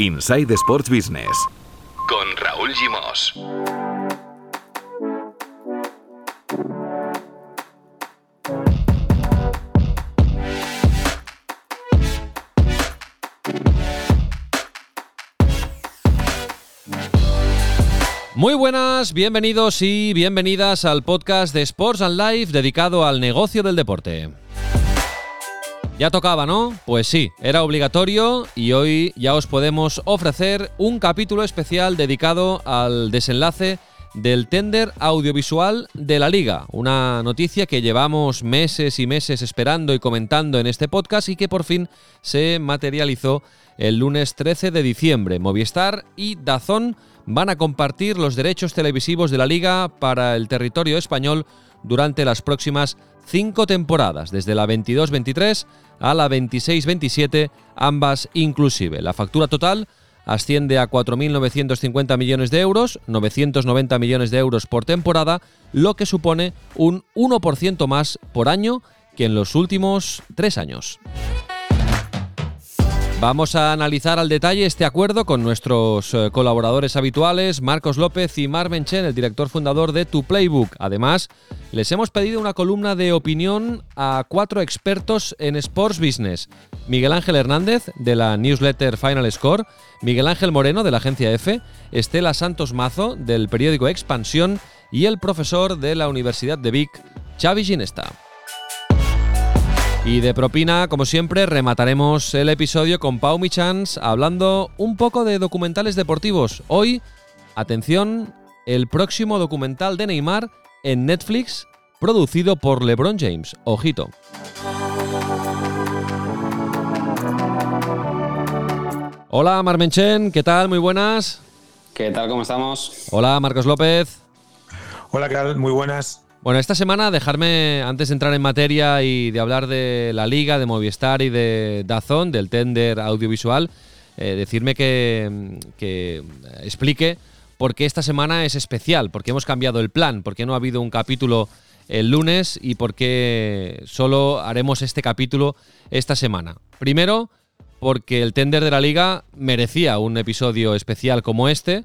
Inside Sports Business con Raúl Gimos. Muy buenas, bienvenidos y bienvenidas al podcast de Sports and Life dedicado al negocio del deporte. Ya tocaba, ¿no? Pues sí, era obligatorio y hoy ya os podemos ofrecer un capítulo especial dedicado al desenlace del tender audiovisual de la liga, una noticia que llevamos meses y meses esperando y comentando en este podcast y que por fin se materializó el lunes 13 de diciembre. Movistar y Dazón van a compartir los derechos televisivos de la liga para el territorio español durante las próximas cinco temporadas, desde la 22-23 a la 26-27, ambas inclusive. La factura total asciende a 4.950 millones de euros, 990 millones de euros por temporada, lo que supone un 1% más por año que en los últimos tres años. Vamos a analizar al detalle este acuerdo con nuestros eh, colaboradores habituales, Marcos López y Marven Chen, el director fundador de Tu Playbook. Además, les hemos pedido una columna de opinión a cuatro expertos en Sports Business. Miguel Ángel Hernández, de la newsletter Final Score, Miguel Ángel Moreno, de la agencia F, Estela Santos Mazo, del periódico Expansión, y el profesor de la Universidad de Vic, Xavi Ginesta. Y de propina, como siempre, remataremos el episodio con Pau Michans hablando un poco de documentales deportivos. Hoy, atención, el próximo documental de Neymar en Netflix, producido por LeBron James. Ojito. Hola Marmenchen, ¿qué tal? Muy buenas. ¿Qué tal? ¿Cómo estamos? Hola Marcos López. Hola, ¿qué tal? Muy buenas. Bueno, esta semana dejarme, antes de entrar en materia y de hablar de la liga, de Movistar y de Dazón, del tender audiovisual, eh, decirme que, que explique por qué esta semana es especial, por qué hemos cambiado el plan, por qué no ha habido un capítulo el lunes y por qué solo haremos este capítulo esta semana. Primero, porque el tender de la liga merecía un episodio especial como este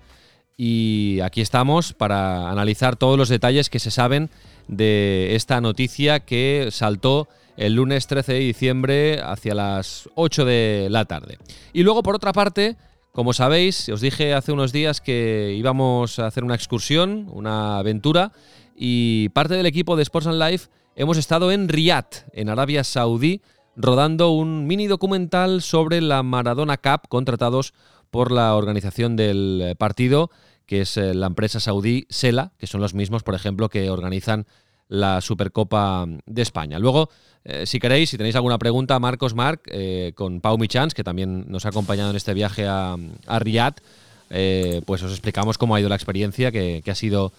y aquí estamos para analizar todos los detalles que se saben de esta noticia que saltó el lunes 13 de diciembre hacia las 8 de la tarde. Y luego, por otra parte, como sabéis, os dije hace unos días que íbamos a hacer una excursión, una aventura, y parte del equipo de Sports and Life hemos estado en Riyadh, en Arabia Saudí, rodando un mini documental sobre la Maradona Cup contratados por la organización del partido que es eh, la empresa saudí Sela, que son los mismos, por ejemplo, que organizan la Supercopa de España. Luego, eh, si queréis, si tenéis alguna pregunta, Marcos Marc, eh, con Pau Michans, que también nos ha acompañado en este viaje a, a Riyadh, pues os explicamos cómo ha ido la experiencia, que, ha sido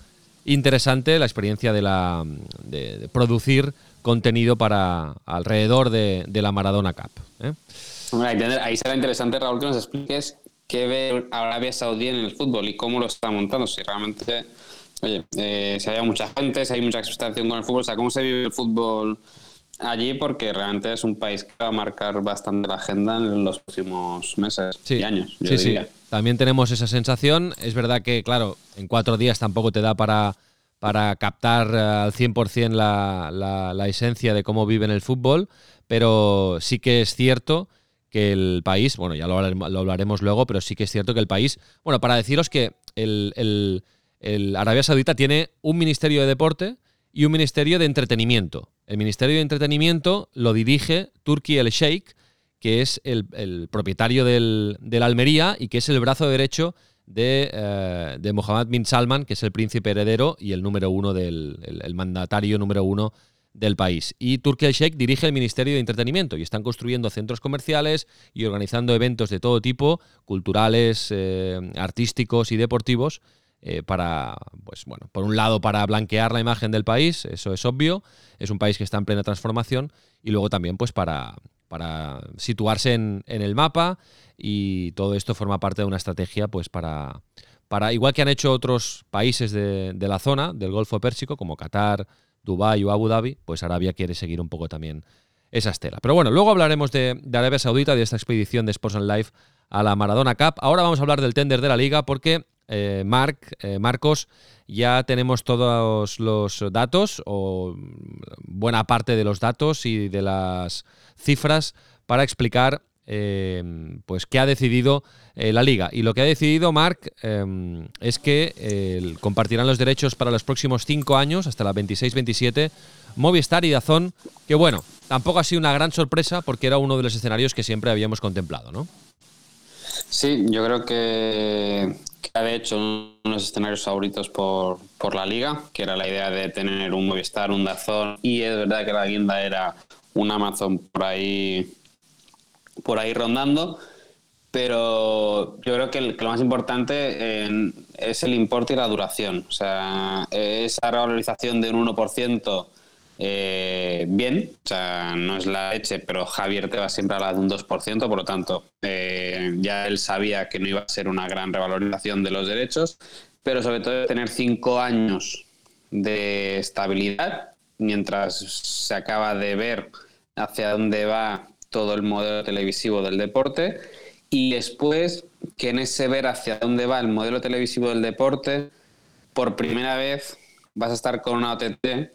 interesante, la experiencia de, la, de, producir contenido para alrededor de, la Maradona Cup. ahí será interesante, Raúl, que nos expliques qué ve Arabia Saudí en el fútbol y cómo lo está montando. Si realmente, oye, eh, si hay mucha gente, si hay mucha expectación con el fútbol, o sea, cómo se vive el fútbol allí, porque realmente es un país que va a marcar bastante la agenda en los próximos meses y años. sí, sí. También tenemos esa sensación. Es verdad que, claro, en cuatro días tampoco te da para, para captar eh, al 100% la, la, la esencia de cómo viven el fútbol, pero sí que es cierto que el país, bueno, ya lo hablaremos, luego, pero sí que es cierto que el país, bueno, para deciros que el, Arabia Saudita tiene un ministerio de deporte y un ministerio de entretenimiento. El ministerio de entretenimiento lo dirige Turki el Sheikh, que es el, propietario del, Almería y que es el brazo derecho de, eh, de, Mohammed bin Salman, que es el príncipe heredero y el número uno del el mandatario número uno del país. Y Turkey Sheikh dirige el Ministerio de Entretenimiento y están construyendo centros comerciales y organizando eventos de todo tipo, culturales, eh, artísticos y deportivos, eh, para, pues bueno, por un lado para blanquear la imagen del país, eso es obvio, es un país que está en plena transformación, y luego también pues para, para situarse en, el mapa y todo esto forma parte de una estrategia pues para, para igual que han hecho otros países de, de la zona, del Golfo Pérsico, como Qatar, Dubái o Abu Dhabi, pues Arabia quiere seguir un poco también esa estela. Pero bueno, luego hablaremos de, Arabia Saudita, de esta expedición de Sports and Life a la Maradona Cup. Ahora vamos a hablar del tender de la liga porque eh, eh, Marcos, ya tenemos todos los datos o buena parte de los datos y de las cifras para explicar eh, pues qué ha decidido la liga. Y lo que ha decidido Marc es que compartirán los derechos para los próximos cinco años, hasta la 26-27, Movistar y Dazón, que bueno, tampoco ha sido una gran sorpresa porque era uno de los escenarios que siempre habíamos contemplado, ¿no? Sí, yo creo que, ha de hecho unos escenarios favoritos por, por, la liga, que era la idea de tener un Movistar, un Dazón, y es verdad que la guinda era un Amazon por ahí, por ahí rondando, pero yo creo que, lo más importante es el importe y la duración. O sea, esa revalorización de un 1% eh, bien, o sea, no es la leche, pero Javier te va siempre a la de un 2%, por lo tanto, eh, ya él sabía que no iba a ser una gran revalorización de los derechos, pero sobre todo tener cinco años de estabilidad mientras se acaba de ver hacia dónde va todo el modelo televisivo del deporte y después ese ver hacia dónde va el modelo televisivo del deporte, por primera vez vas a estar con una OTT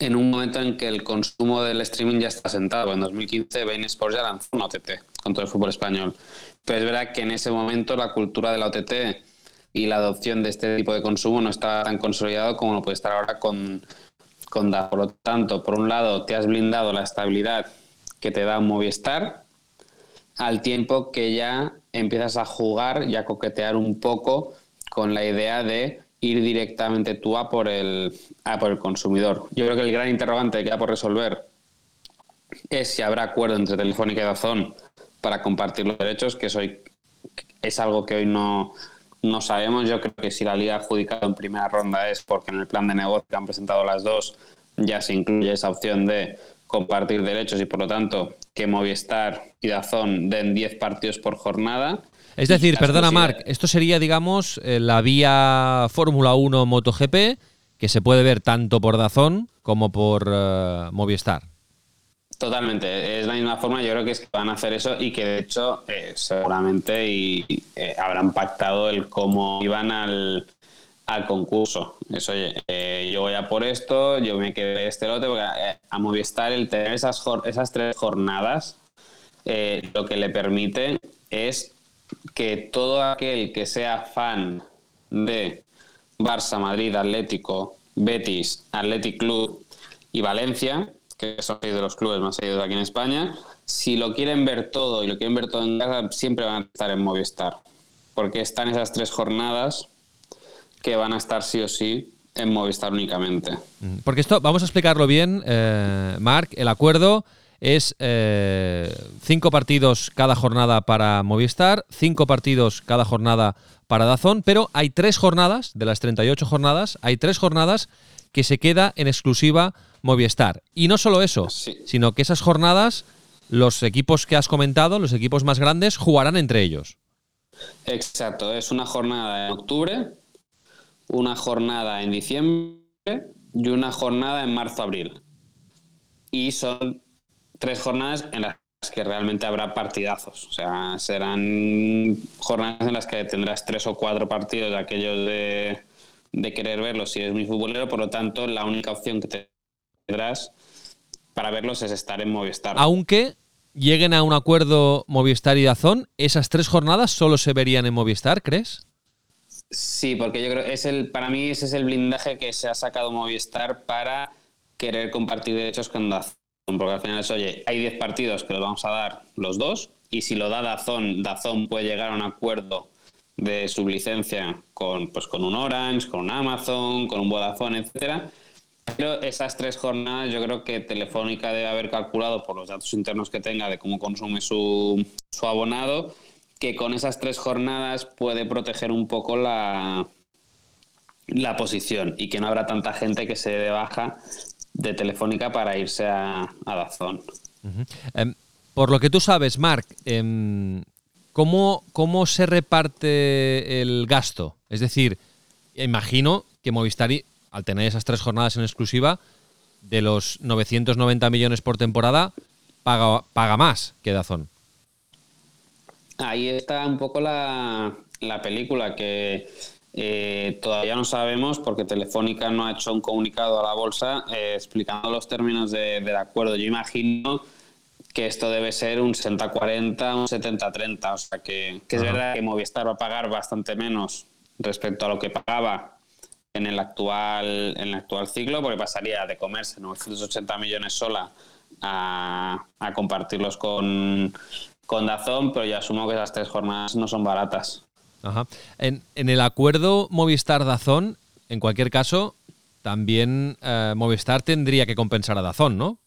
en un momento en que el consumo del streaming ya está sentado. En 2015 Bein Sports ya lanzó una OTT con todo el fútbol español. Pero es verdad que en ese momento la cultura de la OTT y la adopción de este tipo de consumo no estaba tan consolidado como lo puede estar ahora con, con. Por lo tanto, por un lado, te has blindado la estabilidad que te da un Movistar, al tiempo que ya empiezas a jugar y a coquetear un poco con la idea de ir directamente tú a por el, a por el consumidor. Yo creo que el gran interrogante que queda por resolver es si habrá acuerdo entre Telefónica y Dazón para compartir los derechos, que eso es algo que hoy no, no sabemos. Yo creo que si la liga ha adjudicado en primera ronda es porque en el plan de negocio que han presentado las dos ya se incluye esa opción de compartir derechos y por lo tanto que Movistar y Dazón den 10 partidos por jornada es decir, perdona Marc, esto sería, digamos, eh, la vía Fórmula 1 MotoGP, que se puede ver tanto por Dazón como por eh, Movistar. Totalmente, es la misma forma, yo creo que es que van a hacer eso y que de hecho eh, seguramente y, habrán pactado el cómo iban al, concurso. Eso, oye, yo voy a por esto, yo me quedé este lote, porque a, Movistar el tener esas, esas tres jornadas lo que le permite es que todo aquel que sea fan de Barça, Madrid, Atlético, Betis, Athletic Club y Valencia, que son de los clubes más seguidos aquí en España, si lo quieren ver todo y lo quieren ver todo en casa, siempre van a estar en Movistar. Porque están esas tres jornadas que van a estar sí o sí en Movistar únicamente. Porque esto, vamos a explicarlo bien, eh, Marc, el acuerdo es eh, cinco partidos cada jornada para Movistar, cinco partidos cada jornada para Dazón, pero hay tres jornadas, de las 38 jornadas, hay tres jornadas que se queda en exclusiva Movistar. Y no solo eso, sino que esas jornadas, los equipos que has comentado, los equipos más grandes, jugarán entre ellos. Exacto, es una jornada en octubre, una jornada en diciembre y una jornada en marzo-abril. Y son tres jornadas en las que realmente habrá partidazos. O sea, serán jornadas en las que tendrás tres o cuatro partidos de aquellos de, querer verlos si eres muy futbolero. Por lo tanto, la única opción que tendrás para verlos es estar en Movistar. Aunque lleguen a un acuerdo Movistar y Dazón, ¿esas tres jornadas solo se verían en Movistar, crees? Sí, porque yo creo es el, para mí ese es el blindaje que se ha sacado Movistar para querer compartir derechos con Dazón porque al final es, oye, hay 10 partidos que los vamos a dar los dos, y si lo da Dazón, Dazón puede llegar a un acuerdo de sublicencia con, pues, con un Orange, con un Amazon, con un Vodafone, etcétera. Pero esas tres jornadas yo creo que Telefónica debe haber calculado por los datos internos que tenga de cómo consume su, su abonado, que con esas tres jornadas puede proteger un poco la, la posición y que no habrá tanta gente que se dé baja de Telefónica para irse a, a Dazón. Em, por lo que tú sabes, Marc, em, ¿cómo, ¿cómo se reparte el gasto? Es decir, imagino que Movistar, al tener esas tres jornadas en exclusiva, de los 990 millones por temporada, paga, paga más que Dazón. Ahí está un poco la, la película que eh, todavía no sabemos porque Telefónica no ha hecho un comunicado a la bolsa eh, explicando los términos del acuerdo. Yo imagino que esto debe ser un 60-40, un 70-30. O sea que, es verdad que Movistar va a pagar bastante menos respecto a lo que pagaba en el actual, en el actual ciclo, porque pasaría de comerse 980 millones sola a, compartirlos con, con Dazón, pero ya asumo que esas tres jornadas no son baratas. Ajá. En, el acuerdo Movistar-Dazón, en cualquier caso, también eh, Movistar tendría que compensar a Dazón, ¿no?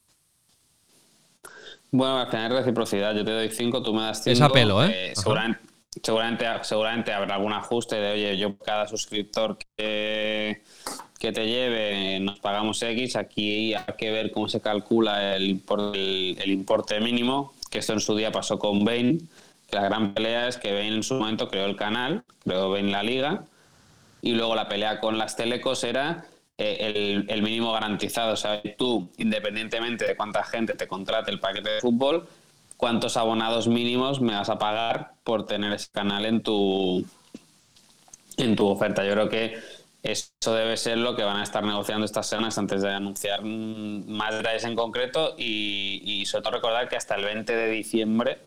Bueno, al final reciprocidad. Yo te doy 5, tú me das 5. Es apelo, ¿eh? eh seguramente, seguramente, habrá algún ajuste de, oye, yo cada suscriptor que, que te lleve nos pagamos X. Aquí hay que ver cómo se calcula el, importe, el, importe mínimo, que esto en su día pasó con Bain. Que la gran pelea es que Bain en su momento creó el canal, creó Bain la liga, y luego la pelea con las telecos era eh, el, mínimo garantizado. O sea, tú, independientemente de cuánta gente te contrate el paquete de fútbol, cuántos abonados mínimos me vas a pagar por tener ese canal en tu, en tu oferta. Yo creo que eso debe ser lo que van a estar negociando estas semanas antes de anunciar más detalles en concreto y, y sobre todo recordar que hasta el 20 de diciembre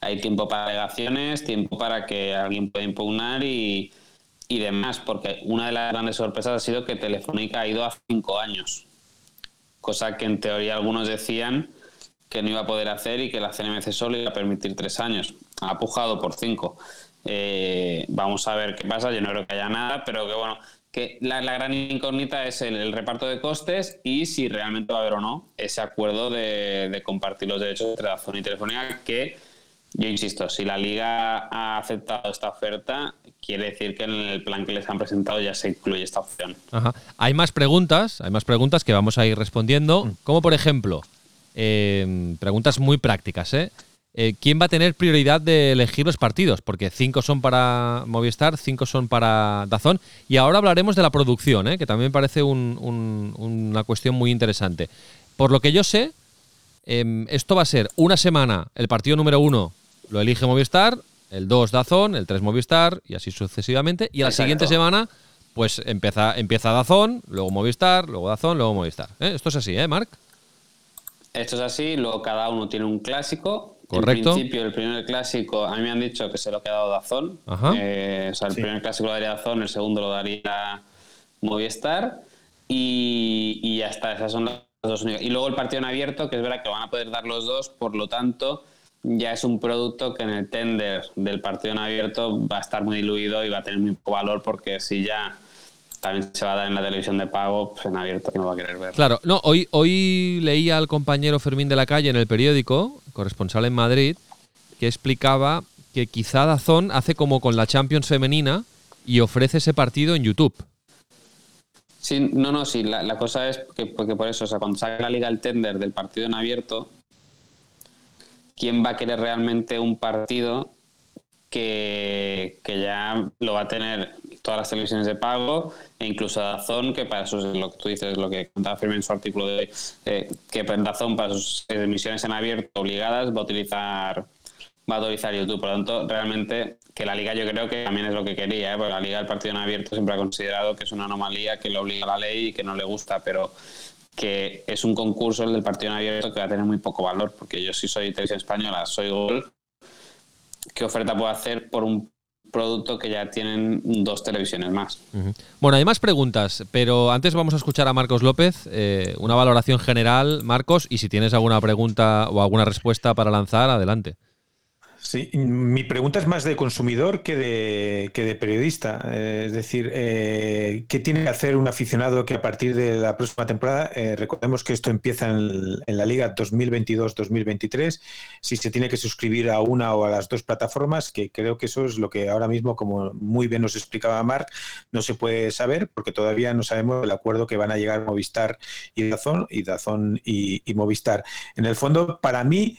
hay tiempo para alegaciones, tiempo para que alguien pueda impugnar y, y demás, porque una de las grandes sorpresas ha sido que Telefónica ha ido a cinco años, cosa que en teoría algunos decían que no iba a poder hacer y que la CNMC solo iba a permitir tres años. Ha pujado por cinco. Eh, vamos a ver qué pasa, yo no creo que haya nada, pero que bueno, que la, gran incógnita es el, reparto de costes y si realmente va a haber o no ese acuerdo de, de compartir los derechos entre la zona y Telefónica que yo insisto, si la liga ha aceptado esta oferta, quiere decir que en el plan que les han presentado ya se incluye esta opción. Hay más preguntas, hay más preguntas que vamos a ir respondiendo, mm. como por ejemplo, eh, preguntas muy prácticas, ¿eh? ¿Eh? ¿Quién va a tener prioridad de elegir los partidos? Porque cinco son para Movistar, cinco son para Dazón. Y ahora hablaremos de la producción, ¿eh? que también me parece una cuestión muy interesante. Por lo que yo sé, em, esto va a ser una semana el partido número uno lo elige Movistar, el 2 Dazón, el 3 Movistar y así sucesivamente. Y a la siguiente semana, pues empieza, empieza Dazón, luego Movistar, luego Dazón, luego Movistar. ¿Eh? Esto es así, ¿eh, Marc? Esto es así, luego cada uno tiene un clásico. Correcto. En principio, el primer clásico, a mí me han dicho que se lo ha quedado Dazón. Eh, o sea, el primer clásico lo daría Dazón, el segundo lo daría Movistar. Y, y ya está, esas son las dos únicas. Y luego el partido en abierto, que es verdad que van a poder dar los dos, por lo tanto, ya es un producto que en el tender del partido en abierto va a estar muy diluido y va a tener muy poco valor porque si ya también se va a dar en la televisión de pago, pues en abierto no va a querer ver. Claro, no, hoy, hoy leía al compañero Fermín de la Calle en el periódico, corresponsal en Madrid, que explicaba que quizá Dazón hace como con la Champions femenina y ofrece ese partido en YouTube. Sí, no, no, sí, la, cosa es que, porque por eso, o sea, cuando sale la liga el tender del partido en abierto, quién va a querer realmente un partido que, ya lo va a tener todas las televisiones de pago e incluso Dazón, que para sus, lo que tú dices, lo que contaba Firme en su artículo de hoy, eh, que Dazón para sus emisiones en abierto obligadas va a utilizar va a utilizar YouTube. Por lo tanto, realmente que la liga yo creo que también es lo que quería, ¿eh? porque la liga del partido en abierto siempre ha considerado que es una anomalía que le obliga a la ley y que no le gusta, pero que es un concurso el del partido en abierto que va a tener muy poco valor, porque yo si soy televisión española, soy Gol, ¿qué oferta puedo hacer por un producto que ya tienen dos televisiones más? Bueno, hay más preguntas, pero antes vamos a escuchar a Marcos López, eh, una valoración general, Marcos, y si tienes alguna pregunta o alguna respuesta para lanzar, adelante. Sí, mi pregunta es más de consumidor que de, que de periodista. Eh, es decir, eh, ¿qué tiene que hacer un aficionado que a partir de la próxima temporada, eh, recordemos que esto empieza en, la Liga 2022-2023, si se tiene que suscribir a una o a las dos plataformas, que creo que eso es lo que ahora mismo, como muy bien nos explicaba Marc, no se puede saber porque todavía no sabemos el acuerdo que van a llegar Movistar y Dazón y Dazón y Movistar. En el fondo, para mí,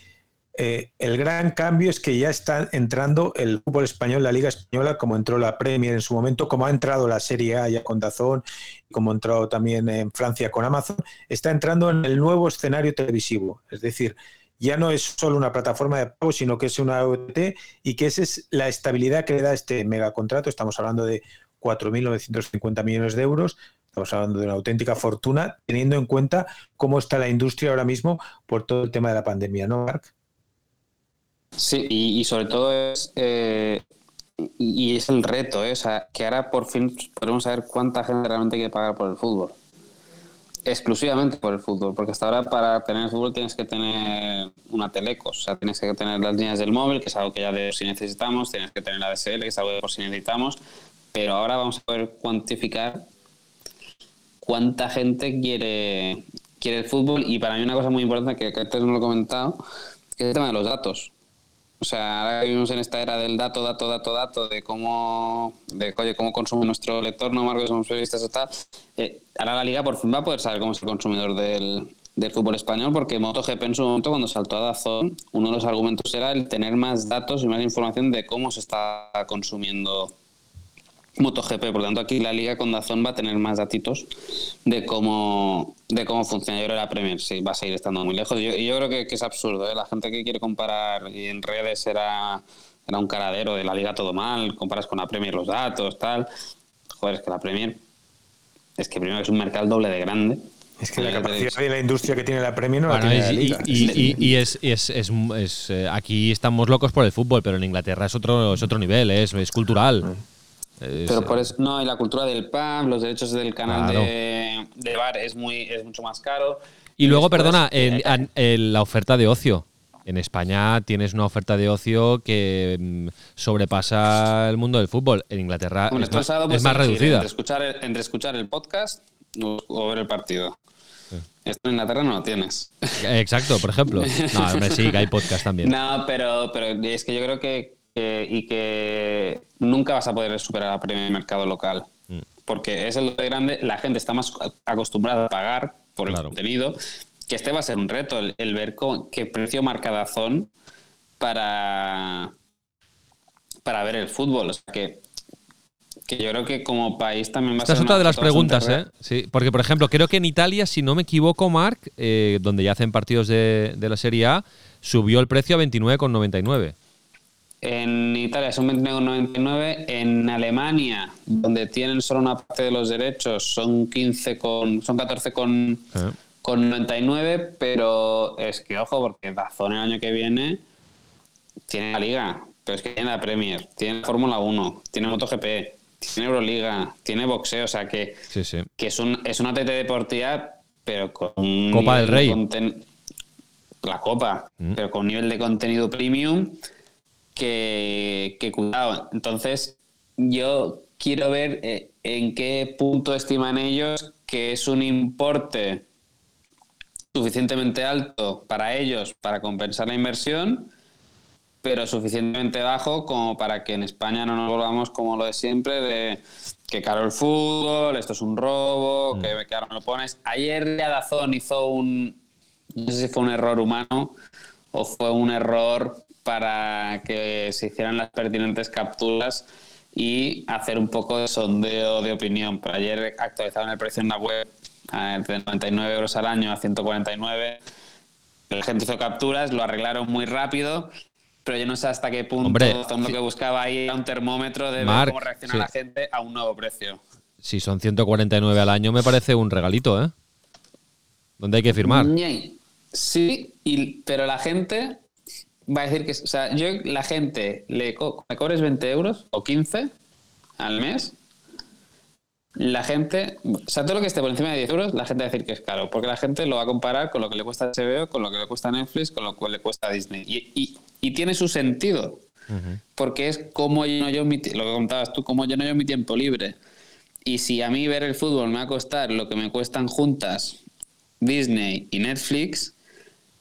eh, el gran cambio es que ya está entrando el fútbol español, la Liga Española, como entró la Premier en su momento, como ha entrado la Serie A ya con Dazón, como ha entrado también en Francia con Amazon, está entrando en el nuevo escenario televisivo. Es decir, ya no es solo una plataforma de pago, sino que es una OT y que esa es la estabilidad que le da este megacontrato. Estamos hablando de 4.950 millones de euros. Estamos hablando de una auténtica fortuna, teniendo en cuenta cómo está la industria ahora mismo por todo el tema de la pandemia, ¿no, Marc? Sí, y, sobre todo es, eh, y es el reto, ¿eh? o sea, que ahora por fin podemos saber cuánta gente realmente quiere pagar por el fútbol. Exclusivamente por el fútbol, porque hasta ahora para tener fútbol tienes que tener una telecos, o sea, tienes que tener las líneas del móvil, que es algo que ya de si necesitamos, tienes que tener la DSL, que es algo de por si necesitamos, pero ahora vamos a poder cuantificar cuánta gente quiere, quiere el fútbol y para mí una cosa muy importante que, que antes no lo he comentado, es el tema de los datos. O sea, ahora vivimos en esta era del dato, dato, dato, dato, de cómo, de oye, cómo consume nuestro lector, no Marcos, somos periodistas o tal. Eh, ahora la liga por fin va a poder saber cómo es el consumidor del, del fútbol español, porque MotoGP en su momento, cuando saltó a Dazón, uno de los argumentos era el tener más datos y más información de cómo se está consumiendo MotoGP. Por lo tanto, aquí la liga con Dazón va a tener más datitos de cómo, de cómo funciona. Yo creo que la Premier sí va a seguir estando muy lejos. y yo creo que, es absurdo. ¿eh? La gente que quiere comparar y en redes era, era un caradero de la liga todo mal, comparas con la Premier los datos, tal. Joder, es que la Premier es que primero es un mercado doble de grande. Es que la capacidad de la industria que tiene la Premier no la tiene la liga. Y, es, es, es, eh, aquí estamos locos por el fútbol, pero en Inglaterra es otro, es otro nivel, es, es cultural. Pero por eso, no, y la cultura del pub, los derechos del canal de, bar es, muy, es mucho más caro. Y, luego, perdona, en, la oferta de ocio. En España tienes una oferta de ocio que mm, sobrepasa el mundo del fútbol. En Inglaterra es, más, pues, reducida. Entre escuchar, el, entre escuchar el podcast o ver el partido. Esto en Inglaterra no lo tienes. Exacto, por ejemplo. No, sí, que hay podcast también. No, pero, pero es que yo creo que y que nunca vas a poder superar a el mercado local. Mm. Porque es el de grande, la gente está más acostumbrada a pagar por el contenido, que este va a ser un reto, el, ver qué precio marca Dazón para, para ver el fútbol. O sea que que yo creo que como país también va a ser. es otra de las preguntas, ¿eh? Sí, porque, por ejemplo, creo que en Italia, si no me equivoco, Marc, eh, donde ya hacen partidos de, de, la Serie A, subió el precio a 29,99. En Italia son 29,99. En Alemania, donde tienen solo una parte de los derechos, son 15 con, son 14 con, con 99. Pero es que ojo, porque Dazón el año que viene tiene la Liga, pero es que tiene la Premier, tiene Fórmula 1, tiene MotoGP, tiene Euroliga, tiene boxeo, o sea que, que es, un, es una TT deportiva, pero con. Copa del Rey. La Copa, mm. pero con un nivel de contenido premium que, cuidado. Entonces, yo quiero ver eh, en qué punto estiman ellos que es un importe suficientemente alto para ellos para compensar la inversión, pero suficientemente bajo como para que en España no nos volvamos como lo de siempre, de que caro el fútbol, esto es un robo, mm. que, que, ahora me lo pones. Ayer Dazón hizo un, no sé si fue un error humano o fue un error para que se hicieran las pertinentes capturas y hacer un poco de sondeo de opinión. Pero ayer actualizaron el precio en la web de 99 euros al año a 149. La gente hizo capturas, lo arreglaron muy rápido, pero yo no sé hasta qué punto lo que buscaba ahí era un termómetro de ver cómo reacciona la gente a un nuevo precio. Si son 149 al año, me parece un regalito, ¿eh? ¿Dónde hay que firmar? Sí, pero la gente va a decir que, o sea, yo la gente le me cobres 20 euros o 15 al mes, la gente, o sea, todo lo que esté por encima de 10 euros, la gente va a decir que es caro, porque la gente lo va a comparar con lo que le cuesta HBO, con lo que le cuesta Netflix, con lo que le cuesta Disney. Y, y, tiene su sentido, porque es como lleno yo mi, lo que contabas tú, como lleno yo mi tiempo libre. Y si a mí ver el fútbol me va a costar lo que me cuestan juntas Disney y Netflix,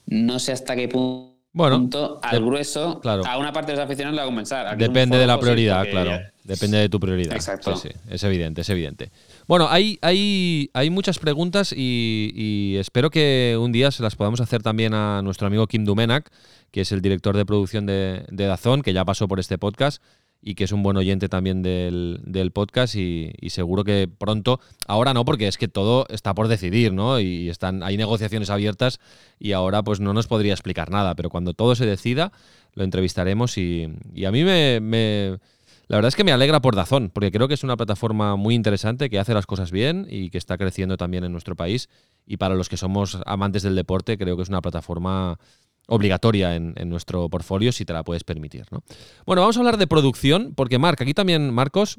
no sé hasta qué punto bueno, al grueso, claro. a una parte de los aficionados le va a compensar. Depende de la prioridad, claro. Depende de tu prioridad. Exacto. Sí, es evidente, es evidente. Bueno, hay, hay, hay muchas preguntas y, espero que un día se las podamos hacer también a nuestro amigo Kim Dumenak, que es el director de producción de, de Dazón, que ya pasó por este podcast y que es un buen oyente también del, podcast y, seguro que pronto, ahora no, porque es que todo está por decidir, ¿no? Y están, hay negociaciones abiertas y ahora pues no nos podría explicar nada, pero cuando todo se decida lo entrevistaremos y, a mí me, La verdad es que me alegra por Dazón, porque creo que es una plataforma muy interesante, que hace las cosas bien y que está creciendo también en nuestro país. Y para los que somos amantes del deporte, creo que es una plataforma obligatoria en, nuestro portfolio si te la puedes permitir. ¿no? Bueno, vamos a hablar de producción, porque Marc, aquí también, Marcos,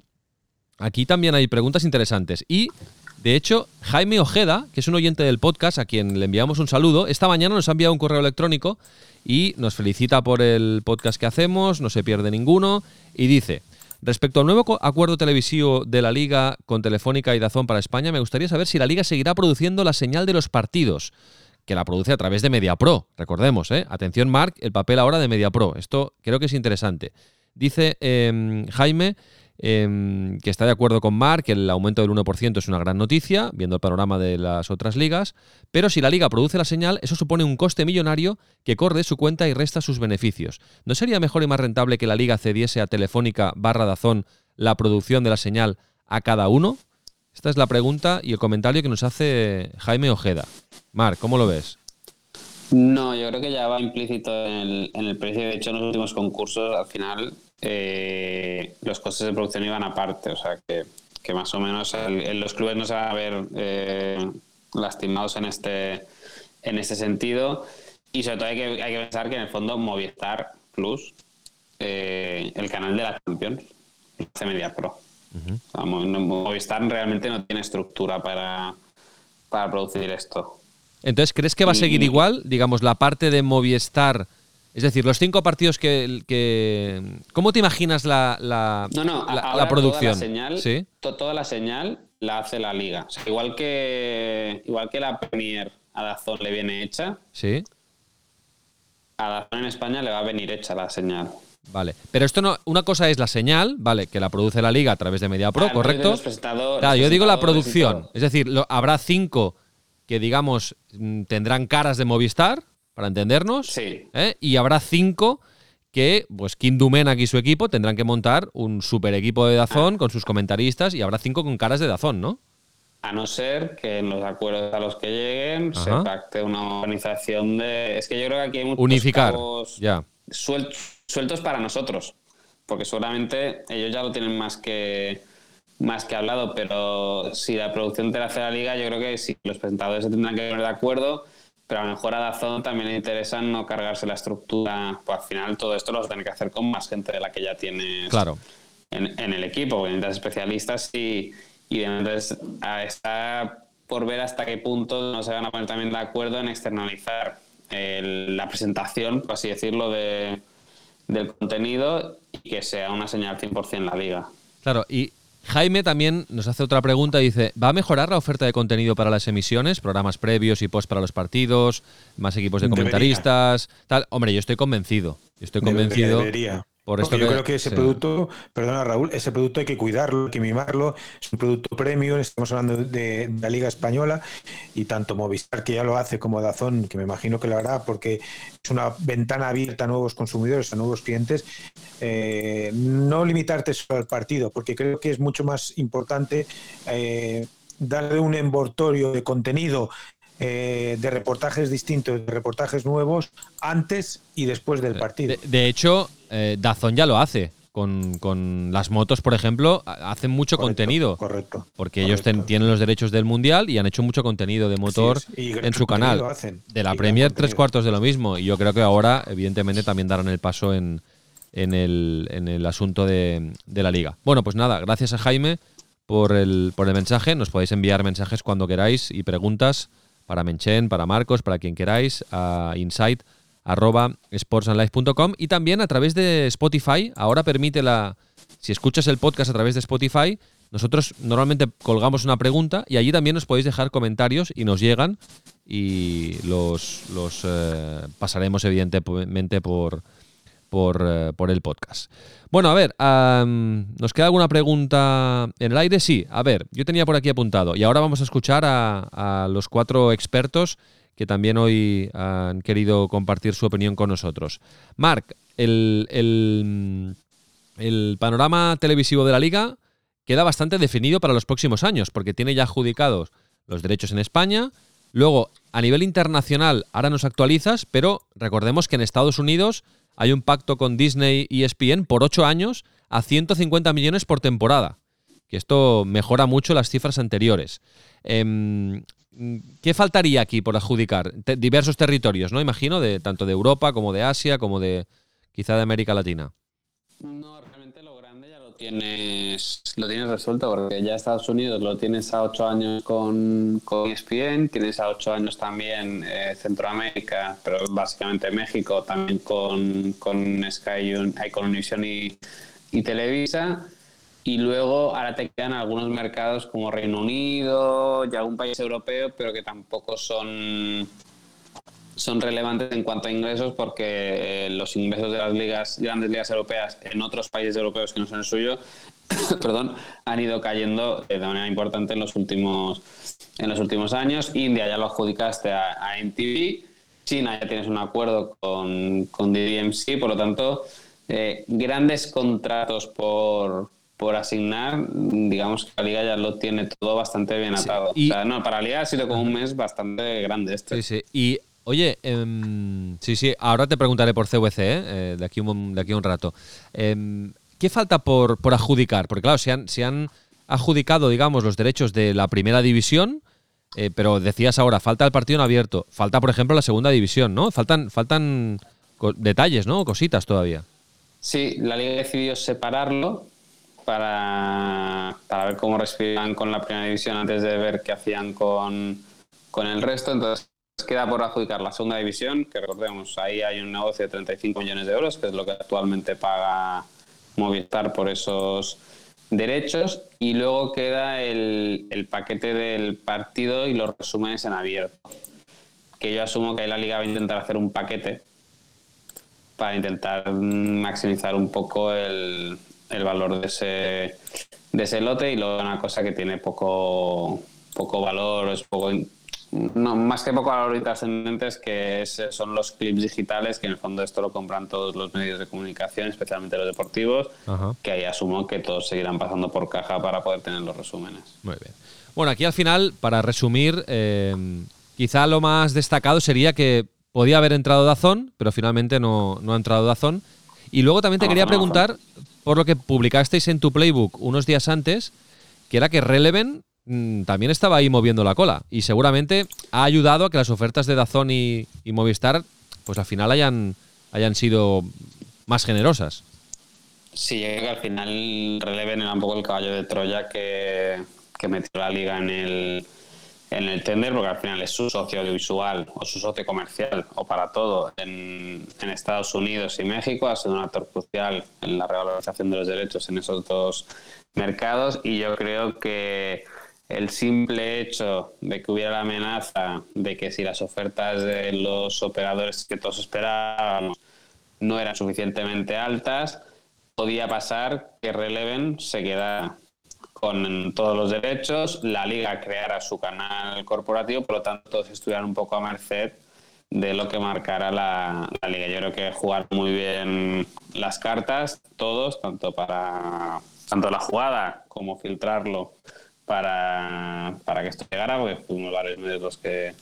aquí también hay preguntas interesantes. Y, de hecho, Jaime Ojeda, que es un oyente del podcast, a quien le enviamos un saludo, esta mañana nos ha enviado un correo electrónico y nos felicita por el podcast que hacemos, no se pierde ninguno, y dice... Respecto al nuevo acuerdo televisivo de la Liga con Telefónica y Dazón para España, me gustaría saber si la Liga seguirá produciendo la señal de los partidos que la produce a través de MediaPro. Recordemos, ¿eh? Atención, Mark, el papel ahora de MediaPro. Esto creo que es interesante. Dice em, Jaime em, que está de acuerdo con Mark, que el aumento del 1% es una gran noticia, viendo el panorama de las otras ligas, pero si la liga produce la señal, eso supone un coste millonario que corre su cuenta y resta sus beneficios. ¿No sería mejor y más rentable que la liga cediese a Telefónica barra Dazón la producción de la señal a cada uno? Esta es la pregunta y el comentario que nos hace Jaime Ojeda. Mar, ¿cómo lo ves? No, yo creo que ya va implícito en el, precio. De hecho, en los últimos concursos, al final, eh, los costes de producción iban aparte. O sea, que, más o menos los clubes no se van a ver eh, lastimados en este, en este sentido. Y sobre todo hay que, hay que pensar que en el fondo Movistar Plus, eh, el canal de la Champions, hace Media Pro. Movistar realmente no tiene estructura para, para producir esto. Entonces, ¿crees que va a seguir igual? Digamos, la parte de Movistar. Es decir, los cinco partidos que. que ¿Cómo te imaginas la, la, no, no, la, producción? Toda la, señal, toda la señal la hace la liga. igual, que, igual que la Premier a Dazón le viene hecha. Sí. A Dazón en España le va a venir hecha la señal. Vale, pero esto no, una cosa es la señal, vale, que la produce la liga a través de MediaPro, ¿correcto? Claro, yo digo la producción, es decir, habrá cinco que digamos mm, tendrán caras de Movistar, para entendernos, sí. ¿eh? y habrá cinco que, pues Kim y su equipo tendrán que montar un super equipo de Dazón ah. con sus comentaristas y habrá cinco con caras de Dazón, ¿no? A no ser que en los acuerdos a los que lleguen se pacte una organización de... Es que yo creo que aquí hay muchos Unificar, ya. Sueltos sueltos para nosotros, porque seguramente ellos ya lo tienen más que más que hablado, pero si la producción te la hace la liga, yo creo que sí, los presentadores se tendrán que poner de acuerdo, pero a lo mejor a Dazón también le interesa no cargarse la estructura, pues al final todo esto lo tiene que hacer con más gente de la que ya tienes claro. en, el equipo, porque necesitas especialistas y, y entonces está por ver hasta qué punto no se van a poner también de acuerdo en externalizar la presentación, por así decirlo, de, del contenido y que sea una señal 100% en la liga. Claro, y Jaime también nos hace otra pregunta, dice, ¿va a mejorar la oferta de contenido para las emisiones, programas previos y post para los partidos, más equipos de comentaristas, tal? Hombre, yo estoy convencido, estoy convencido yo creo que ese producto, perdona Raúl, ese producto hay que cuidarlo, hay que mimarlo, es un producto premium, estamos hablando de, la Liga Española y tanto Movistar, que ya lo hace, como Dazón, que me imagino que lo hará porque es una ventana abierta a nuevos consumidores, a nuevos clientes, eh, no limitarte solo al partido, porque creo que es mucho más importante eh, darle un envoltorio de contenido eh, de reportajes distintos, de reportajes nuevos, antes y después del partido. De, hecho, eh, Dazón ya lo hace. Con, las motos, por ejemplo, hacen mucho contenido. Correcto. Porque ellos tienen los derechos del mundial y han hecho mucho contenido de motor en su canal. De la Premier, tres cuartos de lo mismo. Y yo creo que ahora, evidentemente, también darán el paso en, en, el, en el asunto de, de, la liga. Bueno, pues nada, gracias a Jaime por el, por el mensaje. Nos podéis enviar mensajes cuando queráis y preguntas para Menchen, para Marcos, para quien queráis, a insight y también a través de Spotify. Ahora permite la. Si escuchas el podcast a través de Spotify, nosotros normalmente colgamos una pregunta y allí también nos podéis dejar comentarios y nos llegan y los, los eh, pasaremos evidentemente por, por, eh, por, el podcast. Bueno, a ver, ¿nos queda alguna pregunta en el aire? Sí, a ver, yo tenía por aquí apuntado y ahora vamos a escuchar a, los cuatro expertos que también hoy han querido compartir su opinión con nosotros. Marc, el, el panorama televisivo de la liga queda bastante definido para los próximos años, porque tiene ya adjudicados los derechos en España. Luego, a nivel internacional, ahora nos actualizas, pero recordemos que en Estados Unidos hay un pacto con Disney y ESPN por 8 años a 150 millones por temporada, que esto mejora mucho las cifras anteriores. Em, ¿Qué faltaría aquí por adjudicar? diversos territorios, ¿no? Imagino, de tanto de Europa como de Asia, como de quizá de América Latina realmente lo grande ya lo tienes, lo tienes resuelto, porque ya Estados Unidos lo tienes a ocho años con, con ESPN, tienes a ocho años también eh, Centroamérica, pero básicamente México, también con, con Sky, con Univision y, y Televisa. Y luego ahora te quedan algunos mercados como Reino Unido y algún país europeo, pero que tampoco son, son relevantes en cuanto a ingresos porque eh, los ingresos de las ligas, grandes ligas europeas en otros países europeos que no son el suyo, perdón, han ido cayendo de manera importante en los últimos, en los últimos años. India ya lo adjudicaste a, a MTV. China ya tienes un acuerdo con, con DDMC, por lo tanto, eh, grandes contratos por, por asignar, digamos que la liga ya lo tiene todo bastante bien atado. y, o sea, no, para la liga ha sido como un mes bastante grande este. Sí, sí. Y oye, em, sí, sí, ahora te preguntaré por CVC, ¿eh? eh, de, aquí un, de aquí un rato. Em, ¿Qué falta por, por adjudicar? Porque claro, se han, se han adjudicado, digamos, los derechos de la primera división. Eh, pero decías ahora, falta el partido en abierto. Falta, por ejemplo, la segunda división, ¿no? Faltan, faltan detalles, ¿no? Cositas todavía. Sí, la liga decidió separarlo para, ver cómo respiran con la primera división antes de ver qué hacían con, con el resto. Entonces queda por adjudicar la segunda división, que recordemos, ahí hay un negocio de 35 millones de euros, que es lo que actualmente paga Movistar por esos derechos. Y luego queda el, paquete del partido y los resúmenes en abierto. Que yo asumo que ahí la liga va a intentar hacer un paquete para intentar maximizar un poco el, valor de ese, de ese lote y luego una cosa que tiene poco valor, es poco, no, más que poco valor y trascendente es que son los clips digitales, que en el fondo esto lo compran todos los medios de comunicación, especialmente los deportivos, que ahí asumo que todos seguirán pasando por caja para poder tener los resúmenes. Muy bien. Bueno, aquí al final, para resumir, eh, quizá lo más destacado sería que podía haber entrado Dazón, pero finalmente no, no ha entrado Dazón. Y luego también te quería preguntar por lo que publicasteis en tu playbook unos días antes, que era que Releven también estaba ahí moviendo la cola. Y seguramente ha ayudado a que las ofertas de Dazón y, Movistar pues al final hayan, hayan sido más generosas. Sí, al final Releven era un poco el caballo de Troya que, que metió la liga en el, en el tender, porque al final es su socio audiovisual o su socio comercial o para todo en, Estados Unidos y México, ha sido un actor crucial en la revalorización de los derechos en esos dos mercados. Y yo creo que el simple hecho de que hubiera la amenaza de que si las ofertas de los operadores que todos esperábamos no eran suficientemente altas, podía pasar que Releven se quedara con todos los derechos, la liga creara su canal corporativo, por lo tanto estuvieran un poco a merced de lo que marcara la, liga. Yo creo que jugar muy bien las cartas, todos, tanto para tanto la jugada como filtrarlo para, para que esto llegara, porque fuimos varios medios los que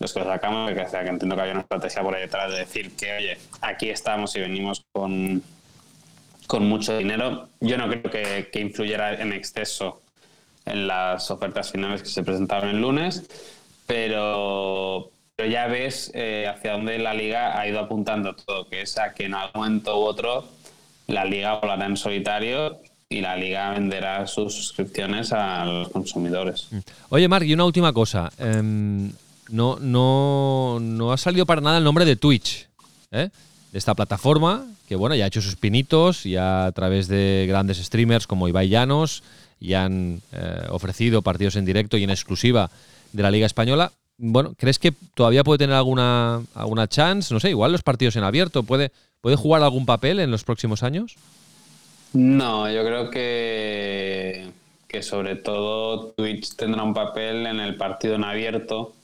los que lo sacamos, que, que entiendo que había una estrategia por ahí detrás de decir que, oye, aquí estamos y venimos con, con mucho dinero. Yo no creo que, influyera en exceso en las ofertas finales que se presentaron el lunes, pero, pero ya ves eh, hacia dónde la liga ha ido apuntando todo, que es a que en algún momento u otro la liga volará en solitario y la liga venderá sus suscripciones a los consumidores. Mm. Oye, Mark, y una última cosa. Em, no, no, no ha salido para nada el nombre de Twitch, ¿eh? de esta plataforma que bueno, ya ha hecho sus pinitos, ya a través de grandes streamers como Ibai Llanos, ya han eh, ofrecido partidos en directo y en exclusiva de la Liga Española. Bueno, ¿crees que todavía puede tener alguna, alguna chance? No sé, igual los partidos en abierto, ¿puede, ¿puede jugar algún papel en los próximos años? No, yo creo que, que sobre todo Twitch tendrá un papel en el partido en abierto,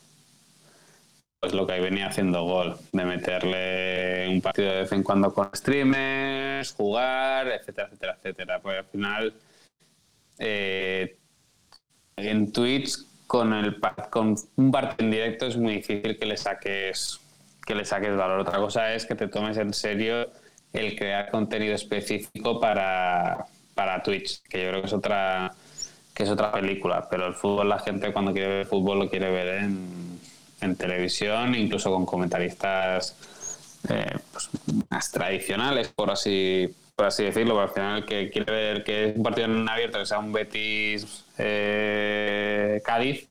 pues lo que venía haciendo Gol, de meterle un partido de vez en cuando con streamer condiciones, jugar, etcétera, etcétera, etcétera. Pues al final, eh, en Twitch, con, el, con un partido en directo es muy difícil que le saques que le saques valor. Otra cosa es que te tomes en serio el crear contenido específico para, para Twitch, que yo creo que es otra que es otra película, pero el fútbol la gente cuando quiere ver fútbol lo quiere ver en, en televisión, incluso con comentaristas eh, pues, más tradicionales, por así, por así decirlo, pero al final que quiere ver que es un partido en abierto, que sea un Betis eh, Cádiz,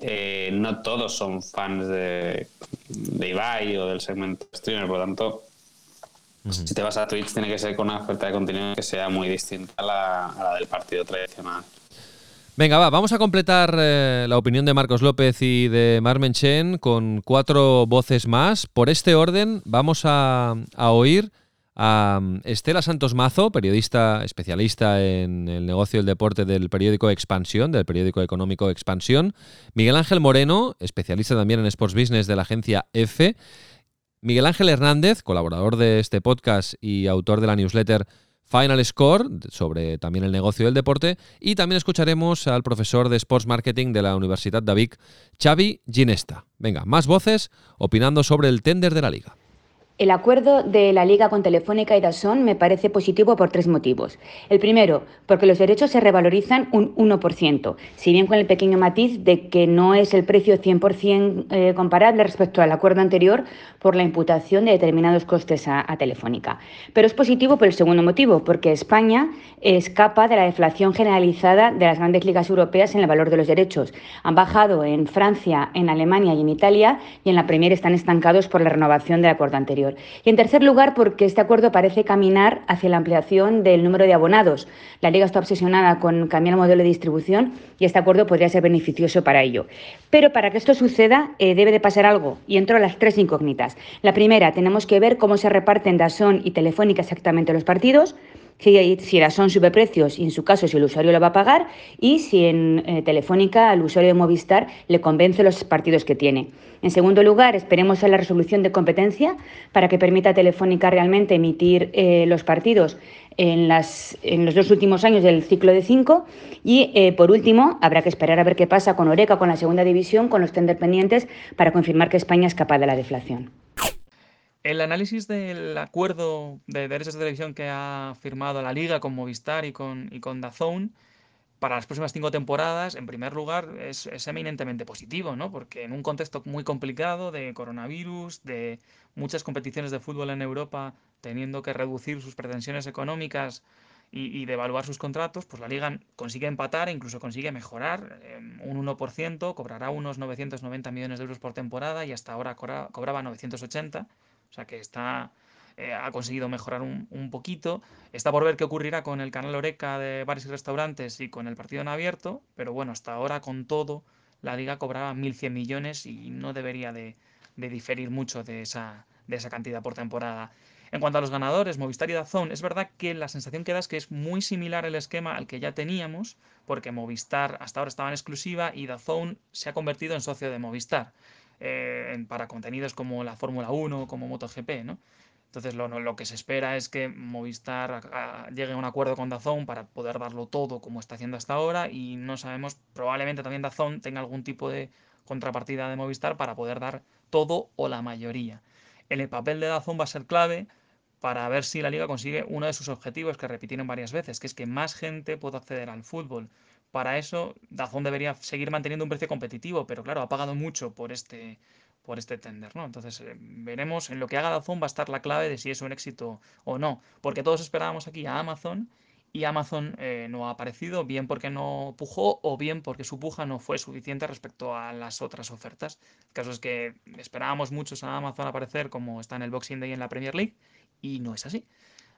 eh, no todos son fans de, de Ibai o del segmento streamer, por lo tanto, si te vas a Twitch tiene que ser con una oferta de contenido que sea muy distinta a la, del partido tradicional. Venga, va, vamos a completar eh, la opinión de Marcos López y de Marmen Chen con cuatro voces más. Por este orden vamos a, oír a mm, Estela Santos Mazo, periodista especialista en el negocio del deporte del periódico Expansión, del periódico económico Expansión, Miguel Ángel Moreno, especialista también en Sports Business de la agencia EFE, Miguel Ángel Hernández, colaborador de este podcast y autor de la newsletter Final Score, sobre también el negocio del deporte, y también escucharemos al profesor de Sports Marketing de la Universidad de Vic, Xavi Ginesta. Venga, más voces opinando sobre el tender de la liga. El acuerdo de la Liga con Telefónica y Dazón me parece positivo por tres motivos. El primero, porque los derechos se revalorizan un 1%, si bien con el pequeño matiz de que no es el precio 100% eh, comparable respecto al acuerdo anterior por la imputación de determinados costes a, Telefónica. Pero es positivo por el segundo motivo, porque España escapa de la deflación generalizada de las grandes ligas europeas en el valor de los derechos. Han bajado en Francia, en Alemania y en Italia, y en la Premier están estancados por la renovación del acuerdo anterior. Y en tercer lugar, porque este acuerdo parece caminar hacia la ampliación del número de abonados. La Liga está obsesionada con cambiar el modelo de distribución y este acuerdo podría ser beneficioso para ello. Pero para que esto suceda eh, debe de pasar algo y entro a las tres incógnitas. La primera, tenemos que ver cómo se reparten Dazón y Telefónica exactamente los partidos si, si son subprecios y en su caso si el usuario lo va a pagar y si en eh, Telefónica al usuario de Movistar le convence los partidos que tiene. En segundo lugar, esperemos a la resolución de competencia para que permita a Telefónica realmente emitir eh, los partidos en, los dos últimos años del ciclo de cinco. Y eh, por último, habrá que esperar a ver qué pasa con Oreca, con la segunda división, con los tender pendientes, para confirmar que España es capaz de la deflación. El análisis del acuerdo de derechos de televisión que ha firmado la Liga con Movistar y con, y DAZN para las próximas cinco temporadas, en primer lugar, es, eminentemente positivo, ¿no? Porque en un contexto muy complicado de coronavirus, de muchas competiciones de fútbol en Europa teniendo que reducir sus pretensiones económicas y, devaluar sus contratos, pues la Liga consigue empatar e incluso consigue mejorar un 1%, cobrará unos 990 millones de euros por temporada y hasta ahora cobraba 980 o sea que está, eh, ha conseguido mejorar un, poquito. Está por ver qué ocurrirá con el canal Oreca de bares y restaurantes y con el partido en abierto, pero bueno, hasta ahora con todo, la liga cobraba 1.100 millones y no debería de, diferir mucho de esa, de esa cantidad por temporada. En cuanto a los ganadores, Movistar y Dazón, es verdad que la sensación que da es que es muy similar el esquema al que ya teníamos, porque Movistar hasta ahora estaba en exclusiva y Dazón se ha convertido en socio de Movistar. Eh, para contenidos como la Fórmula 1, como MotoGP, ¿no? Entonces lo, que se espera es que Movistar llegue a un acuerdo con Dazón para poder darlo todo como está haciendo hasta ahora y no sabemos, probablemente también Dazón tenga algún tipo de contrapartida de Movistar para poder dar todo o la mayoría. El papel de Dazón va a ser clave para ver si la liga consigue uno de sus objetivos que repitieron varias veces, que es que más gente pueda acceder al fútbol. Para eso, Dazón debería seguir manteniendo un precio competitivo, pero claro, ha pagado mucho por este, por este tender, ¿no? Entonces, eh, veremos en lo que haga Dazón va a estar la clave de si es un éxito o no, porque todos esperábamos aquí a Amazon y Amazon eh, no ha aparecido, bien porque no pujó o bien porque su puja no fue suficiente respecto a las otras ofertas. El caso es que esperábamos muchos a Amazon aparecer como está en el Boxing Day en la Premier League y no es así.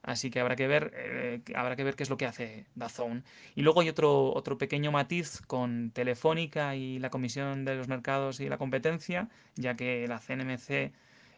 Así que habrá que ver, eh, habrá que ver qué es lo que hace Dazón. Y luego hay otro, otro pequeño matiz con Telefónica y la Comisión de los Mercados y la Competencia, ya que la CNMC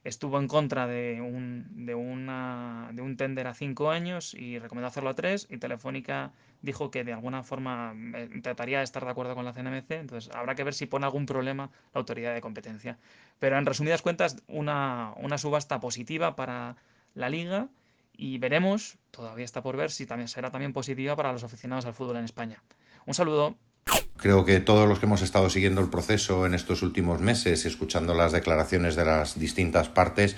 estuvo en contra de un, de una, de un tender a cinco años y recomendó hacerlo a tres, y Telefónica dijo que de alguna forma eh, trataría de estar de acuerdo con la CNMC, entonces habrá que ver si pone algún problema la autoridad de competencia. Pero en resumidas cuentas, una, una subasta positiva para la liga y veremos, todavía está por ver, si también será también positiva para los aficionados al fútbol en España. Un saludo. Creo que todos los que hemos estado siguiendo el proceso en estos últimos meses, escuchando las declaraciones de las distintas partes,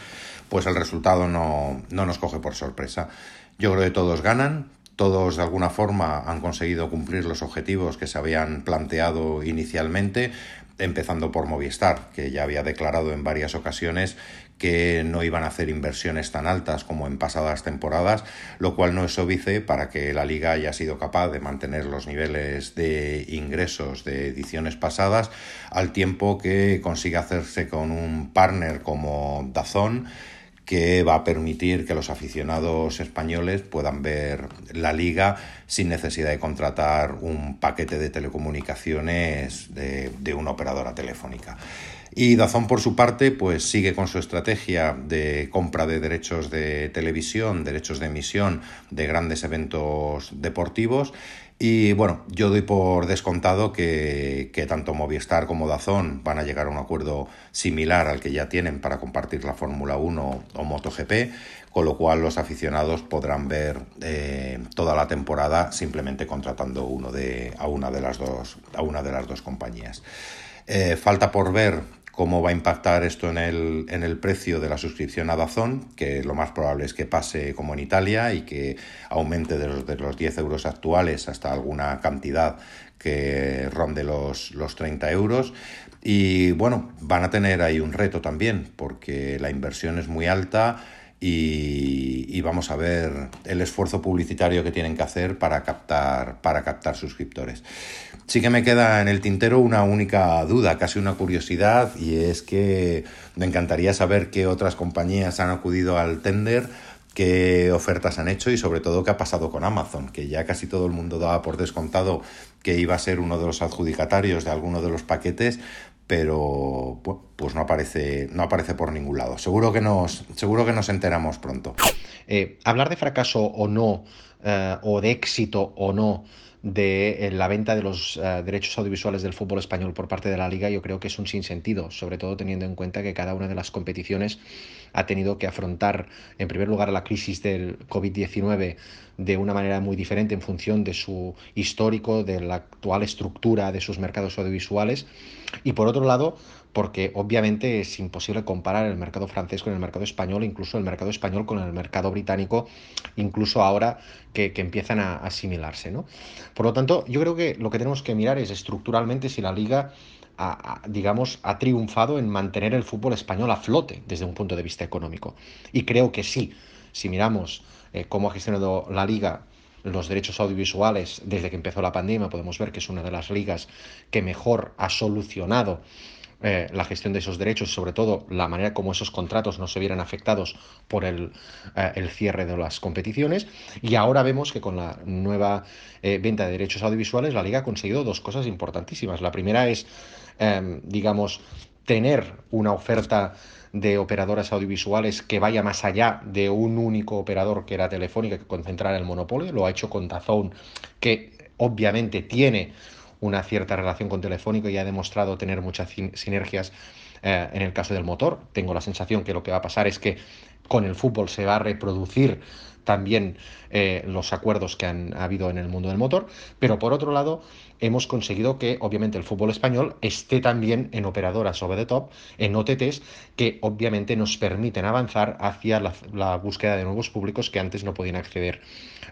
pues el resultado no, no nos coge por sorpresa. Yo creo que todos ganan, todos de alguna forma han conseguido cumplir los objetivos que se habían planteado inicialmente, empezando por Movistar, que ya había declarado en varias ocasiones que no iban a hacer inversiones tan altas como en pasadas temporadas, lo cual no es óbice para que la liga haya sido capaz de mantener los niveles de ingresos de ediciones pasadas, al tiempo que consigue hacerse con un partner como Dazón, que va a permitir que los aficionados españoles puedan ver la liga sin necesidad de contratar un paquete de telecomunicaciones de, de una operadora telefónica. Y Dazón, por su parte, pues sigue con su estrategia de compra de derechos de televisión, derechos de emisión de grandes eventos deportivos y bueno, yo doy por descontado que, tanto Movistar como Dazón van a llegar a un acuerdo similar al que ya tienen para compartir la Fórmula 1 o MotoGP, con lo cual los aficionados podrán ver eh, toda la temporada simplemente contratando uno de, a, una de las dos, a una de las dos compañías. Eh, falta por ver cómo va a impactar esto en el, en el precio de la suscripción a Dazón, que lo más probable es que pase como en Italia y que aumente de los, de los 10 euros actuales hasta alguna cantidad que ronde los, los 30 euros. Y bueno, van a tener ahí un reto también, porque la inversión es muy alta y, vamos a ver el esfuerzo publicitario que tienen que hacer para captar, para captar suscriptores. Sí que me queda en el tintero una única duda, casi una curiosidad, y es que me encantaría saber qué otras compañías han acudido al tender, qué ofertas han hecho y sobre todo qué ha pasado con Amazon, que ya casi todo el mundo daba por descontado que iba a ser uno de los adjudicatarios de alguno de los paquetes, pero pues no aparece, no aparece por ningún lado. Seguro que nos, seguro que nos enteramos pronto. Eh, hablar de fracaso o no, eh, o de éxito o no de eh, la venta de los derechos audiovisuales del fútbol español por parte de la liga, yo creo que es un sinsentido, sobre todo teniendo en cuenta que cada una de las competiciones ha tenido que afrontar, en primer lugar, la crisis del COVID-19 de una manera muy diferente en función de su histórico, de la actual estructura de sus mercados audiovisuales. Y por otro lado, porque obviamente es imposible comparar el mercado francés con el mercado español, incluso el mercado español con el mercado británico, incluso ahora que, empiezan a asimilarse. ¿no? Por lo tanto, yo creo que lo que tenemos que mirar es estructuralmente si la liga digamos, ha triunfado en mantener el fútbol español a flote desde un punto de vista económico. Y creo que sí, si miramos eh, cómo ha gestionado la liga los derechos audiovisuales desde que empezó la pandemia, podemos ver que es una de las ligas que mejor ha solucionado eh, la gestión de esos derechos sobre todo la manera como esos contratos no se vieran afectados por el, eh, el cierre de las competiciones. Y ahora vemos que con la nueva venta de derechos audiovisuales la liga ha conseguido dos cosas importantísimas. La primera es, em, digamos, tener una oferta de operadoras audiovisuales que vaya más allá de un único operador que era Telefónica que concentrara el monopolio. Lo ha hecho con Dazón, que obviamente tiene una cierta relación con Telefónica y ha demostrado tener muchas sinergias eh, en el caso del motor. Tengo la sensación que lo que va a pasar es que con el fútbol se va a reproducir también eh, los acuerdos que han habido en el mundo del motor, pero por otro lado hemos conseguido que obviamente el fútbol español esté también en operadoras over the top, en OTTs, que obviamente nos permiten avanzar hacia la, búsqueda de nuevos públicos que antes no podían acceder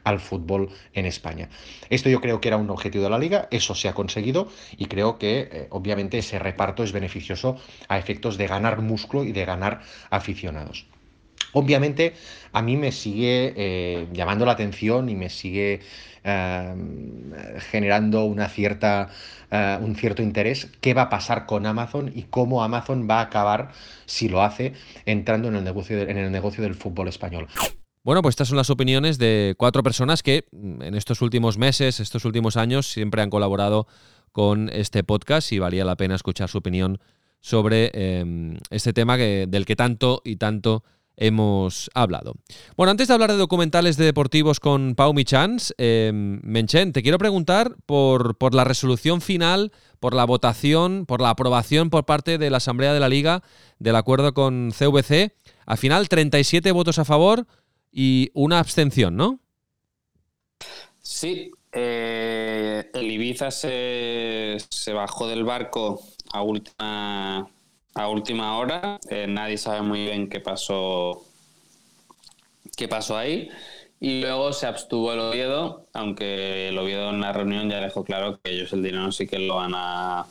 al fútbol en España. Esto yo creo que era un objetivo de la liga, eso se ha conseguido y creo que eh, obviamente ese reparto es beneficioso a efectos de ganar músculo y de ganar aficionados. Obviamente a mí me sigue eh, llamando la atención y me sigue eh, generando una cierta, eh, un cierto interés qué va a pasar con Amazon y cómo Amazon va a acabar, si lo hace, entrando en el negocio, en el negocio del fútbol español. Bueno, pues estas son las opiniones de cuatro personas que mm, en estos últimos meses, estos últimos años, siempre han colaborado con este podcast y valía la pena escuchar su opinión sobre este tema del que tanto y tanto hemos hablado. Bueno, antes de hablar de documentales de deportivos con Pau Michans, eh, Menchen, te quiero preguntar por, por, la resolución final, por la votación, por la aprobación por parte de la Asamblea de la Liga del acuerdo con CVC. Al final, 37 votos a favor y una abstención, ¿no? Sí, eh, el Ibiza se, bajó del barco a última, a última hora. Eh, nadie sabe muy bien qué pasó, qué pasó ahí. Y luego se abstuvo el Oviedo, aunque el Oviedo en la reunión ya dejó claro que ellos el dinero sí que lo van a,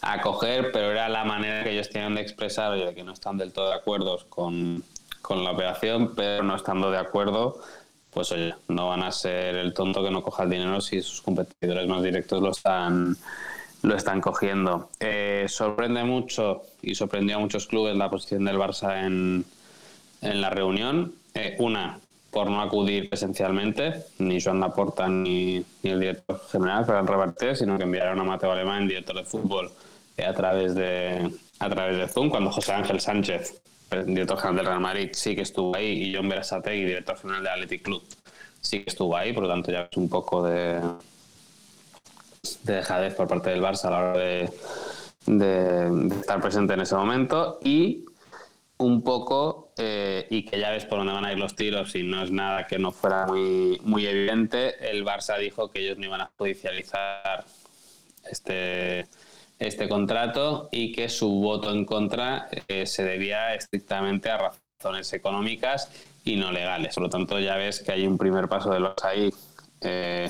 a coger, pero era la manera que ellos tenían de expresar oye, que no están del todo de acuerdo con, con la operación, pero no estando de acuerdo, pues oye, no van a ser el tonto que no coja el dinero si sus competidores más directos lo están lo están cogiendo. Eh, sorprende mucho y sorprendió a muchos clubes la posición del Barça en, en la reunión. Eh, una, por no acudir presencialmente, ni Joan Laporta ni, ni el director general, Ferran Reverter, sino que enviaron a Mateo Alemán, director de fútbol, eh, a través de a través de Zoom, cuando José Ángel Sánchez, director general del Real Madrid, sí que estuvo ahí, y John Berasategui, director general del Athletic Club, sí que estuvo ahí, por lo tanto ya es un poco de, de dejadez por parte del Barça a la hora de, estar presente en ese momento y un poco eh, y que ya ves por dónde van a ir los tiros y no es nada que no fuera muy, muy evidente, el Barça dijo que ellos no iban a judicializar este, este contrato y que su voto en contra eh, se debía estrictamente a razones económicas y no legales. Por lo tanto, ya ves que hay un primer paso de los ahí eh,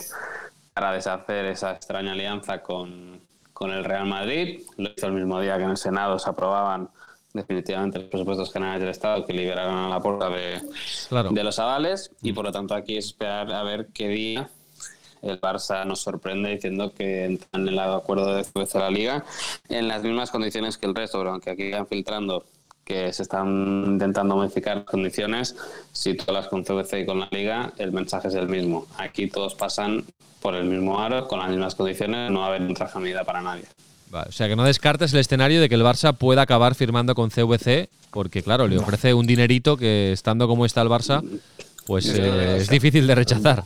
para deshacer esa extraña alianza con, con el Real Madrid. Lo hizo el mismo día que en el Senado se aprobaban definitivamente los presupuestos generales del Estado que liberaron a la puerta de, de los avales. Y por lo tanto aquí es esperar a ver qué día el Barça nos sorprende diciendo que entran en el acuerdo de la Liga en las mismas condiciones que el resto, aunque aquí van filtrando que se están intentando modificar las condiciones, si todas las con CBC y con la Liga, el mensaje es el mismo. Aquí todos pasan por el mismo aro, con las mismas condiciones, no va a haber intrafamilidad para nadie o sea que no descartes el escenario de que el Barça pueda acabar firmando con CVC, porque claro, le ofrece un dinerito que estando como está el Barça, pues eh, es difícil de rechazar.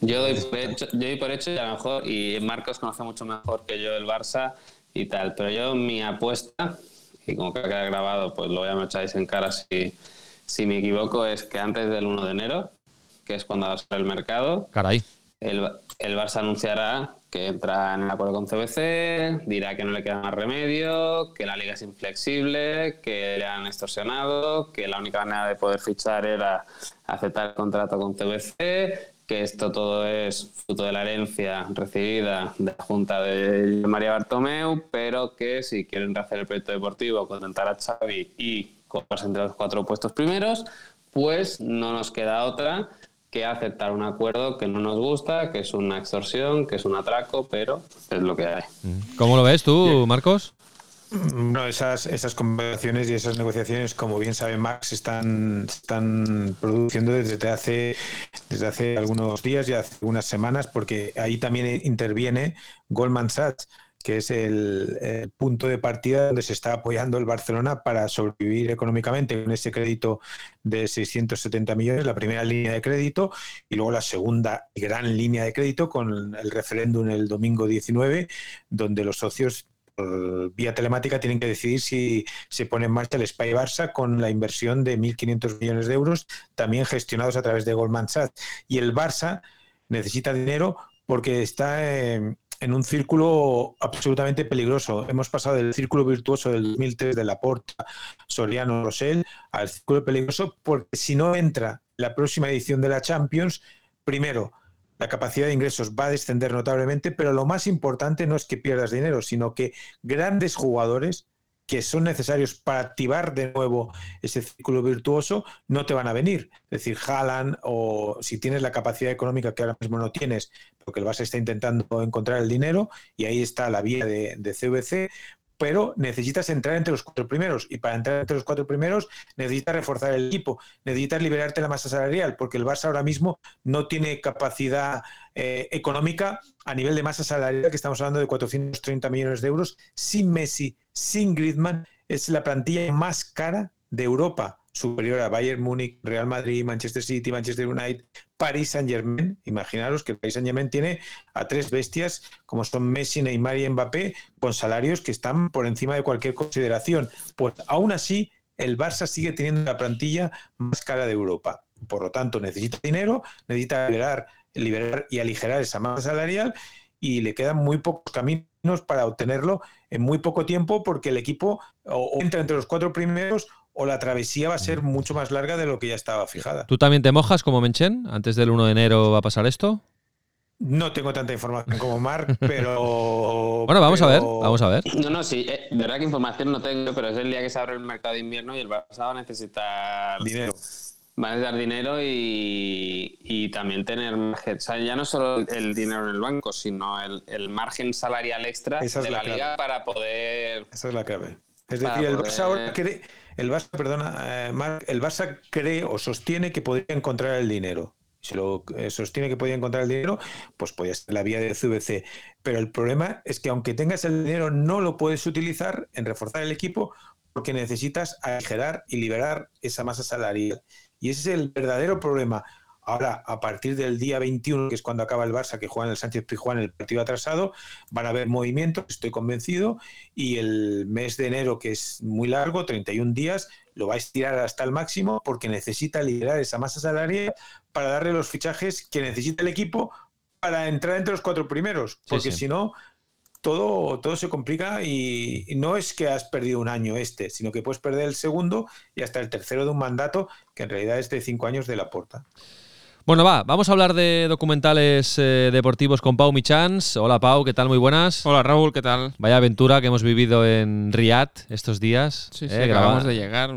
Yo doy, por hecho, yo por hecho y a lo mejor, y Marcos conoce mucho mejor que yo el Barça y tal, pero yo mi apuesta, y como que queda grabado, pues lo voy a me echáis en cara si, si me equivoco, es que antes del 1 de enero, que es cuando va a ser el mercado, Caray. El, el Barça anunciará que entra en el acuerdo con CBC, dirá que no le queda más remedio, que la liga es inflexible, que le han extorsionado, que la única manera de poder fichar era aceptar el contrato con CBC, que esto todo es fruto de la herencia recibida de la Junta de María Bartomeu, pero que si quieren hacer el proyecto deportivo, contentar a Xavi y coparse entre los cuatro puestos primeros, pues no nos queda otra que aceptar un acuerdo que no nos gusta, que es una extorsión, que es un atraco, pero es lo que hay. ¿Cómo lo ves tú, Marcos? Esas, esas conversaciones y esas negociaciones, como bien sabe Max, están, están produciendo desde hace, desde hace algunos días y hace unas semanas, porque ahí también interviene Goldman Sachs que es el, punto de partida donde se está apoyando el Barcelona para sobrevivir económicamente con ese crédito de 670 millones, la primera línea de crédito, y luego la segunda gran línea de crédito con el referéndum el domingo 19, donde los socios por vía telemática tienen que decidir si se pone en marcha el Spy Barça con la inversión de 1.500 millones de euros, también gestionados a través de Goldman Sachs. Y el Barça necesita dinero porque está en un círculo absolutamente peligroso. Hemos pasado del círculo virtuoso del 2003 de Laporta, Soriano, Rosell al círculo peligroso porque si no entra la próxima edición de la Champions, primero, la capacidad de ingresos va a descender notablemente, pero lo más importante no es que pierdas dinero, sino que grandes jugadores que son necesarios para activar de nuevo ese círculo virtuoso no te van a venir. Es decir, jalan o si tienes la capacidad económica que ahora mismo no tienes, porque el Barça está intentando encontrar el dinero y ahí está la vía de, de CVC, pero necesitas entrar entre los cuatro primeros y para entrar entre los cuatro primeros necesitas reforzar el equipo, necesitas liberarte la masa salarial, porque el Barça ahora mismo no tiene capacidad eh, económica a nivel de masa salarial, que estamos hablando de 430 millones de euros, sin Messi, sin Griezmann, es la plantilla más cara de Europa superior a Bayern Múnich, Real Madrid, Manchester City, Manchester United, Paris Saint Germain. Imaginaros que el Paris Saint Germain tiene a tres bestias como son Messi, Neymar y Mbappé con salarios que están por encima de cualquier consideración. Pues aún así, el Barça sigue teniendo la plantilla más cara de Europa. por lo tanto necesita dinero, necesita liberar, liberar y aligerar esa masa salarial y le quedan muy pocos caminos para obtenerlo en muy poco tiempo porque el equipo o entra entre los cuatro primeros o la travesía va a ser mucho más larga de lo que ya estaba fijada. ¿Tú también te mojas como Menchen? ¿Antes del 1 de enero va a pasar esto? No tengo tanta información como Mark, pero. bueno, vamos a ver, vamos a ver. No, no, sí, eh, de verdad que información no tengo, pero es el día que se abre el mercado de invierno y el Barça va a necesitar. Dinero. Va a necesitar dinero y, y también tener margen. O sea, ya no solo el dinero en el banco, sino el, el margen salarial extra de la, liga para poder. Esa es la clave. Es decir, el Barça ahora cree, el Barça, perdona, eh, el Barça cree o sostiene que podría encontrar el dinero si lo eh, sostiene que podía encontrar el dinero, pues puede ser la vía de CVC. Pero el problema es que aunque tengas el dinero, no lo puedes utilizar en reforzar el equipo porque necesitas aligerar y liberar esa masa salarial. Y ese es el verdadero problema. Ahora, a partir del día 21, que es cuando acaba el Barça, que juega en el Sánchez Pijuán el partido atrasado, van a haber movimientos, estoy convencido, y el mes de enero, que es muy largo, 31 días, lo va a estirar hasta el máximo porque necesita liberar esa masa salarial para darle los fichajes que necesita el equipo para entrar entre los cuatro primeros, porque si no, todo, todo se complica y, no es que has perdido un año este, sino que puedes perder el segundo y hasta el tercero de un mandato que en realidad es de cinco años de la porta. Bueno, va, vamos a hablar de documentales eh, deportivos con Pau Michans. Hola Pau, ¿qué tal? Muy buenas. Hola Raúl, ¿qué tal? Vaya aventura que hemos vivido en Riyadh estos días. Sí, sí, eh, acabamos de llegar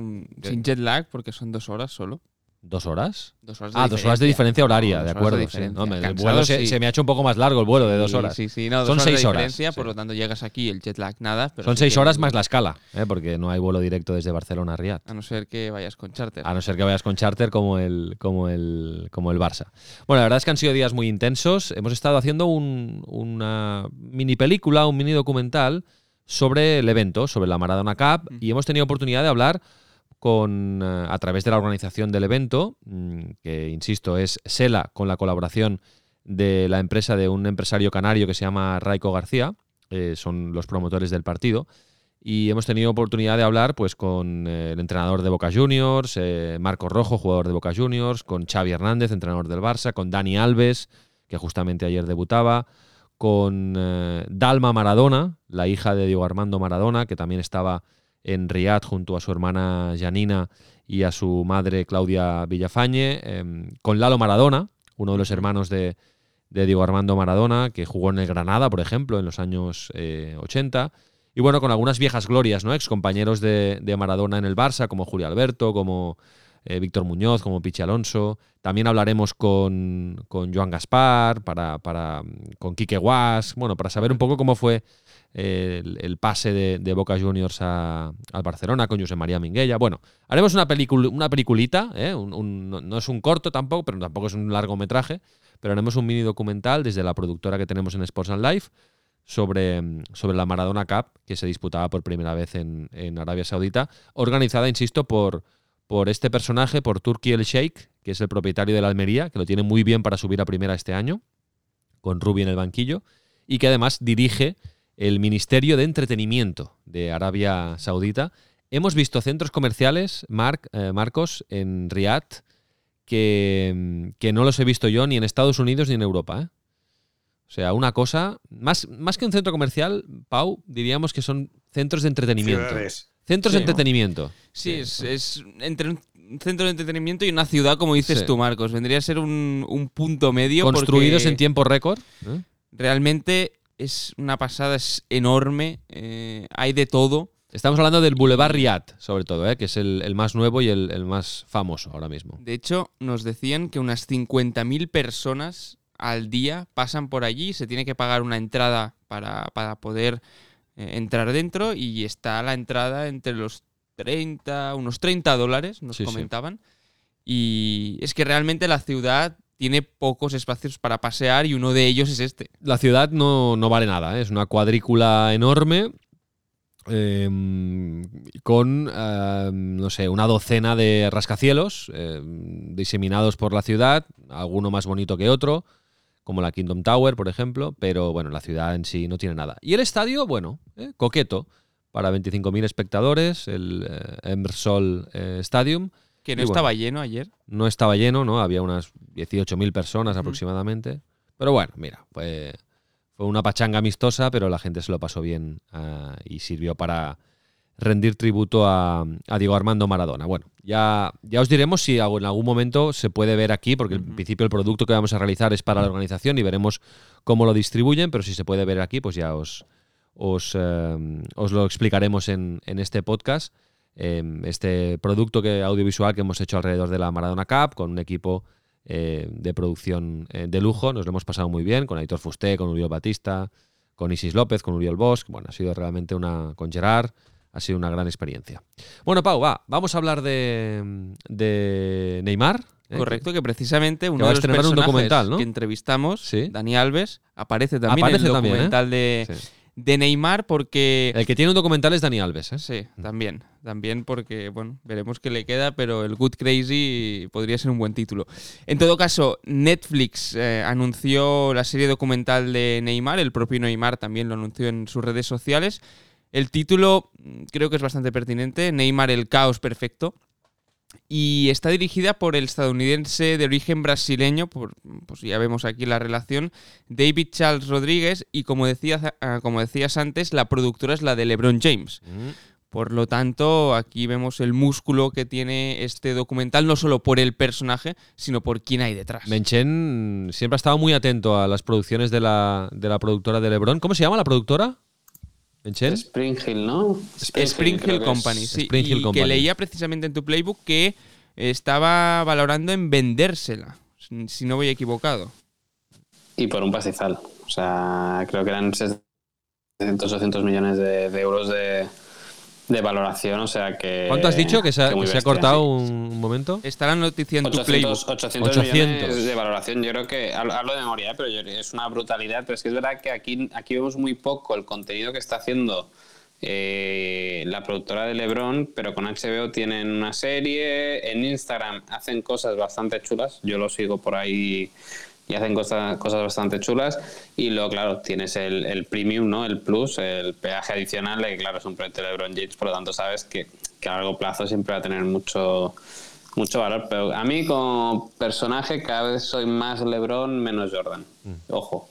sin jet lag porque son dos horas solo. ¿Dos horas? Dos horas ah, dos horas de diferencia horaria, de acuerdo. el vuelo se, me ha hecho un poco más largo el vuelo de dos horas. Sí, sí, no, Son seis horas. Por lo tanto, llegas aquí, el jet lag nada. Son seis horas más la escala, ¿eh? porque no hay vuelo directo desde Barcelona a Riyadh. A no ser que vayas con charter. A no ser que vayas con charter como el, como el, como el Barça. Bueno, la verdad es que han sido días muy intensos. Hemos estado haciendo una mini película, un mini documental sobre el evento, sobre la Maradona Cup, y hemos tenido oportunidad de hablar con, eh, a través de la organización del evento, mm, que insisto es SELA con la colaboración de la empresa de un empresario canario que se llama Raico García, eh, son los promotores del partido. Y hemos tenido oportunidad de hablar pues, con eh, el entrenador de Boca Juniors, Marco Rojo, jugador de Boca Juniors, con Xavi Hernández, entrenador del Barça, con Dani Alves, que justamente ayer debutaba, con Dalma Maradona, la hija de Diego Armando Maradona, que también estaba en Riyadh junto a su hermana Janina y a su madre Claudia Villafañe, em, con Lalo Maradona, uno de los hermanos de, Diego Armando Maradona, que jugó en el Granada, por ejemplo, en los años 80. Eh, y bueno, con algunas viejas glorias, ¿no? Ex compañeros de, Maradona en el Barça, como Julio Alberto, como eh, Víctor Muñoz, como Pichi Alonso. También hablaremos con, con Joan Gaspar, para, para, con Quique Guas, bueno, para saber un poco cómo fue el, pase de, Boca Juniors al Barcelona con José María Minguella. Bueno, haremos una, una peliculita, ¿eh? no, es un corto tampoco, pero tampoco es un largometraje, pero haremos un mini documental desde la productora que tenemos en Sports and Life sobre, sobre la Maradona Cup, que se disputaba por primera vez en, Arabia Saudita, organizada, insisto, por, por este personaje, por Turki El Sheikh, que es el propietario de la Almería, que lo tiene muy bien para subir a primera este año, con Rubi en el banquillo, y que además dirige el Ministerio de Entretenimiento de Arabia Saudita. Hemos visto centros comerciales, eh, Marcos, en Riyadh, que, que, no los he visto yo ni en Estados Unidos ni en Europa. ¿eh? O sea, una cosa, más, más que un centro comercial, Pau, diríamos que son centros de entretenimiento. Centros de entretenimiento. Sí, Es, entre un centro de entretenimiento y una ciudad, como dices tú, Marcos. Vendría a ser un, punto medio. Construidos en tiempo récord. ¿eh? Realmente es una pasada, es enorme, eh, hay de todo. Estamos hablando del Boulevard Riad, sobre todo, ¿eh? que es el, más nuevo y el, más famoso ahora mismo. De hecho, nos decían que unas 50.000 personas al día pasan por allí, se tiene que pagar una entrada para, poder eh, entrar dentro y está la entrada entre los 30, unos 30 dólares, nos comentaban. Y es que realmente la ciudad tiene pocos espacios para pasear y uno de ellos es este. La ciudad no, vale nada, ¿eh? es una cuadrícula enorme em, con, em, no sé, una docena de rascacielos em, diseminados por la ciudad, alguno más bonito que otro, como la Kingdom Tower, por ejemplo, pero bueno, la ciudad en sí no tiene nada. Y el estadio, bueno, ¿eh? coqueto, para 25.000 espectadores, el eh, Emersol Stadium Que no Y bueno. estaba lleno ayer. No estaba lleno, ¿no? Había unas 18.000 personas aproximadamente. Pero bueno, mira, pues fue una pachanga amistosa, pero la gente se lo pasó bien ah, y sirvió para rendir tributo a, a Diego Armando Maradona. Bueno, ya, ya os diremos si en algún momento se puede ver aquí, porque en principio el producto que vamos a realizar es para la organización y veremos cómo lo distribuyen, pero si se puede ver aquí, pues ya os, os, eh, os lo explicaremos en, en este podcast. Eh, este producto que, audiovisual que hemos hecho alrededor de la Maradona Cup con un equipo eh, de producción eh, de lujo. Nos lo hemos pasado muy bien con Aitor Fusté, con Uriol Batista, con Isis López, con Uriol Bosch. Bueno, ha sido realmente una. con Gerard. Ha sido una gran experiencia. Bueno, Pau, va, vamos a hablar de, de Neymar. ¿eh? Correcto, que precisamente uno de los estrenar un personajes documental, ¿no? que entrevistamos, Sí. Dani Alves, aparece también Aparece en el también, ¿eh? documental de, Sí. De Neymar porque... El que tiene un documental es Dani Alves. ¿eh? Sí, también, también porque, bueno, veremos qué le queda, pero el Good Crazy podría ser un buen título. En todo caso, Netflix eh, anunció la serie documental de Neymar, el propio Neymar también lo anunció en sus redes sociales. El título mm, creo que es bastante pertinente, Neymar el caos perfecto. Y está dirigida por el estadounidense de origen brasileño, por, pues ya vemos aquí la relación, David Charles Rodríguez, y como, decías, ah, como decías antes, la productora es la de LeBron James. Mm. Por lo tanto, aquí vemos el músculo que tiene este documental, no solo por el personaje, sino por quién hay detrás. Menchen siempre ha estado muy atento a las producciones de la, de la productora de LeBron. ¿Cómo se llama la productora? Spring Hill, ¿no? Spring Hill Company, es. sí. Spring Hill y Company. que leía precisamente en tu playbook que estaba valorando en vendérsela, si si no voy equivocado. Y por un pastizal. O sea, creo que eran 600 800 millones de, de euros de, de valoración. O sea que. ¿Cuánto has dicho que se ha, que muy que se ha bestia, cortado sí. un, un momento? Está la noticia en tu 800, playbook. 800, 800. millones de valoración. Yo creo que hablo, hablo de memoria, ¿eh? pero yo- es una brutalidad. Pero es que es verdad que aquí, aquí vemos muy poco el contenido que está haciendo eh, la productora de LeBron, pero con HBO tienen una serie. En Instagram hacen cosas bastante chulas. Yo lo sigo por ahí y hacen cosas, cosas bastante chulas. Y luego, claro, tienes el, el premium, ¿no? El plus, el peaje adicional, que claro, es un proyecto de LeBron James, por lo tanto sabes que, que a largo plazo siempre va a tener mucho mucho valor, pero a mí como personaje cada vez soy más LeBron, menos Jordan. Ojo.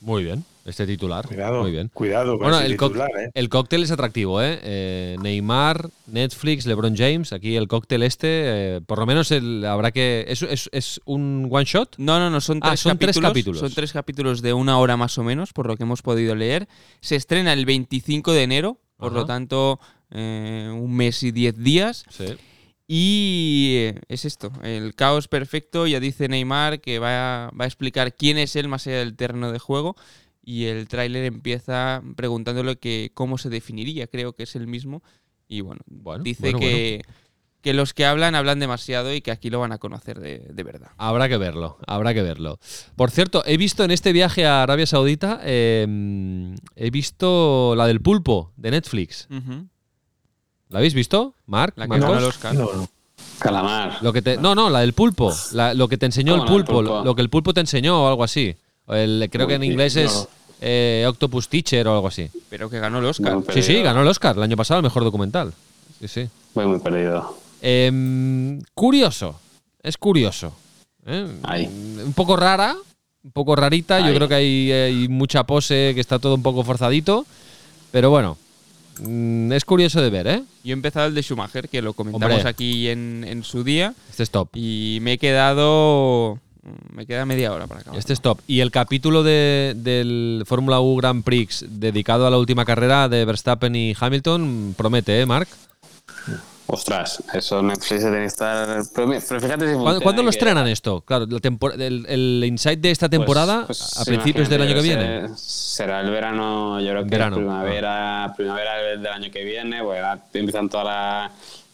Muy bien, este titular. Cuidado, Muy bien. cuidado con Bueno, ese el, co- titular, ¿eh? el cóctel es atractivo, ¿eh? Eh, Neymar, Netflix, LeBron James. Aquí el cóctel este, eh, por lo menos el, habrá que. ¿Es, es, es un one shot? No, no, no, son Ah, tres, son tres capítulos, capítulos. Son tres capítulos de una hora más o menos, por lo que hemos podido leer. Se estrena el 25 de enero, por Ajá. lo tanto, eh, un mes y diez días. Sí. Y es esto, el caos perfecto, ya dice Neymar que va a, va a explicar quién es él más allá del terreno de juego y el tráiler empieza preguntándole que cómo se definiría, creo que es el mismo y bueno, Bueno, dice bueno, que, que los que hablan hablan demasiado y que aquí lo van a conocer de, de verdad. Habrá que verlo, habrá que verlo. Por cierto, he visto en este viaje a Arabia Saudita, eh, he visto la del pulpo de Netflix. ¿La habéis visto, Marc? La que ganó el Oscar. No, no. Calamar. Lo que te, no, no, la del pulpo. La- lo que te enseñó el ¿Cómo la del pulpo? Lo que el pulpo te enseñó o algo así. O el- creo que en inglés es eh, Octopus Teacher o algo así. Pero que ganó el Oscar. Sí, sí, ganó el Oscar el año pasado, el mejor documental. Sí, sí. Voy muy perdido. Em, curioso, es curioso. ¿eh? Un poco rara, un poco rarita. Yo creo que hay, hay mucha pose, que está todo un poco forzadito. Pero bueno, mm, es curioso de ver, ¿eh? Yo he empezado el de Schumacher, que lo comentamos Hombre. aquí en, en su día, Este es top. y me he quedado... Me queda media hora para acabar. Este es top. Y el capítulo de- del Fórmula U Grand Prix dedicado a la última carrera de Verstappen y Hamilton promete, ¿eh, Marc? Ostras, eso Netflix que estar. Pero, fíjate si ¿Cuándo, cuándo lo que- estrenan esto? Claro, la tempor- el, el insight de esta pues- temporada pues a principios del año que viene. será- el verano, yo creo que Verano, primavera, primavera del año que viene, pues ahora empiezan toda la,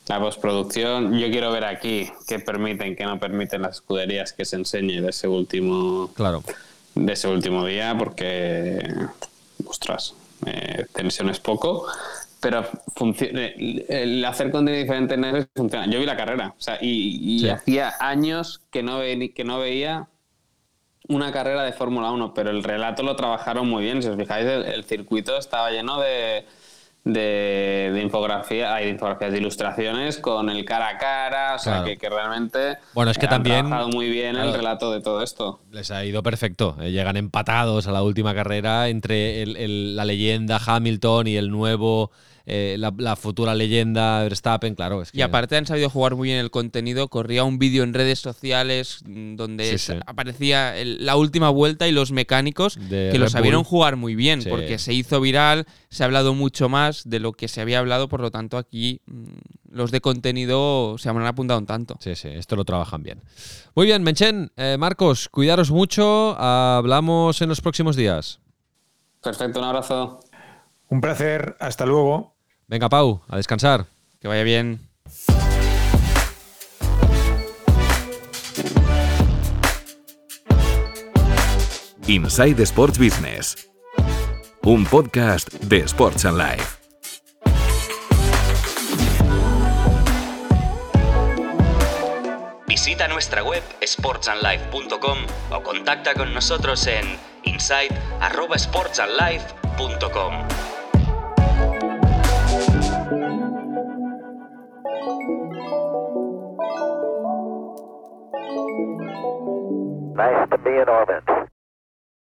la postproducción. Yo quiero ver aquí qué permiten, qué no permiten las escuderías que se enseñe de ese último Claro. de ese último día porque, ostras, eh, tensión es poco, pero el el hacer contenido diferente en funciona. Yo vi la carrera, o sea, y, y Sí. hacía años que no, ve- que no veía una carrera de Fórmula 1, pero el relato lo trabajaron muy bien. Si os fijáis, el, el circuito estaba lleno de, de, infografía, hay de infografías de ilustraciones con el cara a cara, o sea que, realmente bueno, es que han también trabajado muy bien el relato de todo esto. Les ha ido perfecto, eh, llegan empatados a la última carrera entre la leyenda Hamilton y el nuevo eh, la, futura leyenda Verstappen, claro. Y aparte han sabido jugar muy bien el contenido. Corría un vídeo en redes sociales mm, donde aparecía la última vuelta y los mecánicos que lo sabieron jugar muy bien porque se hizo viral, se ha hablado mucho más de lo que se había hablado, por lo tanto aquí mm, los de contenido se han apuntado un tanto. Sí, sí, esto lo trabajan bien. Muy bien, Menchen, eh, Marcos, cuidaros mucho, hablamos en los próximos días. Perfecto, un abrazo. Un placer, hasta luego. Venga, Pau, a descansar. Que vaya bien. Inside Sports Business. Un podcast de Sports and Life. Visita nuestra web sportsandlife.com o contacta con nosotros en inside.sportsandlife.com. Nice to be in orbit.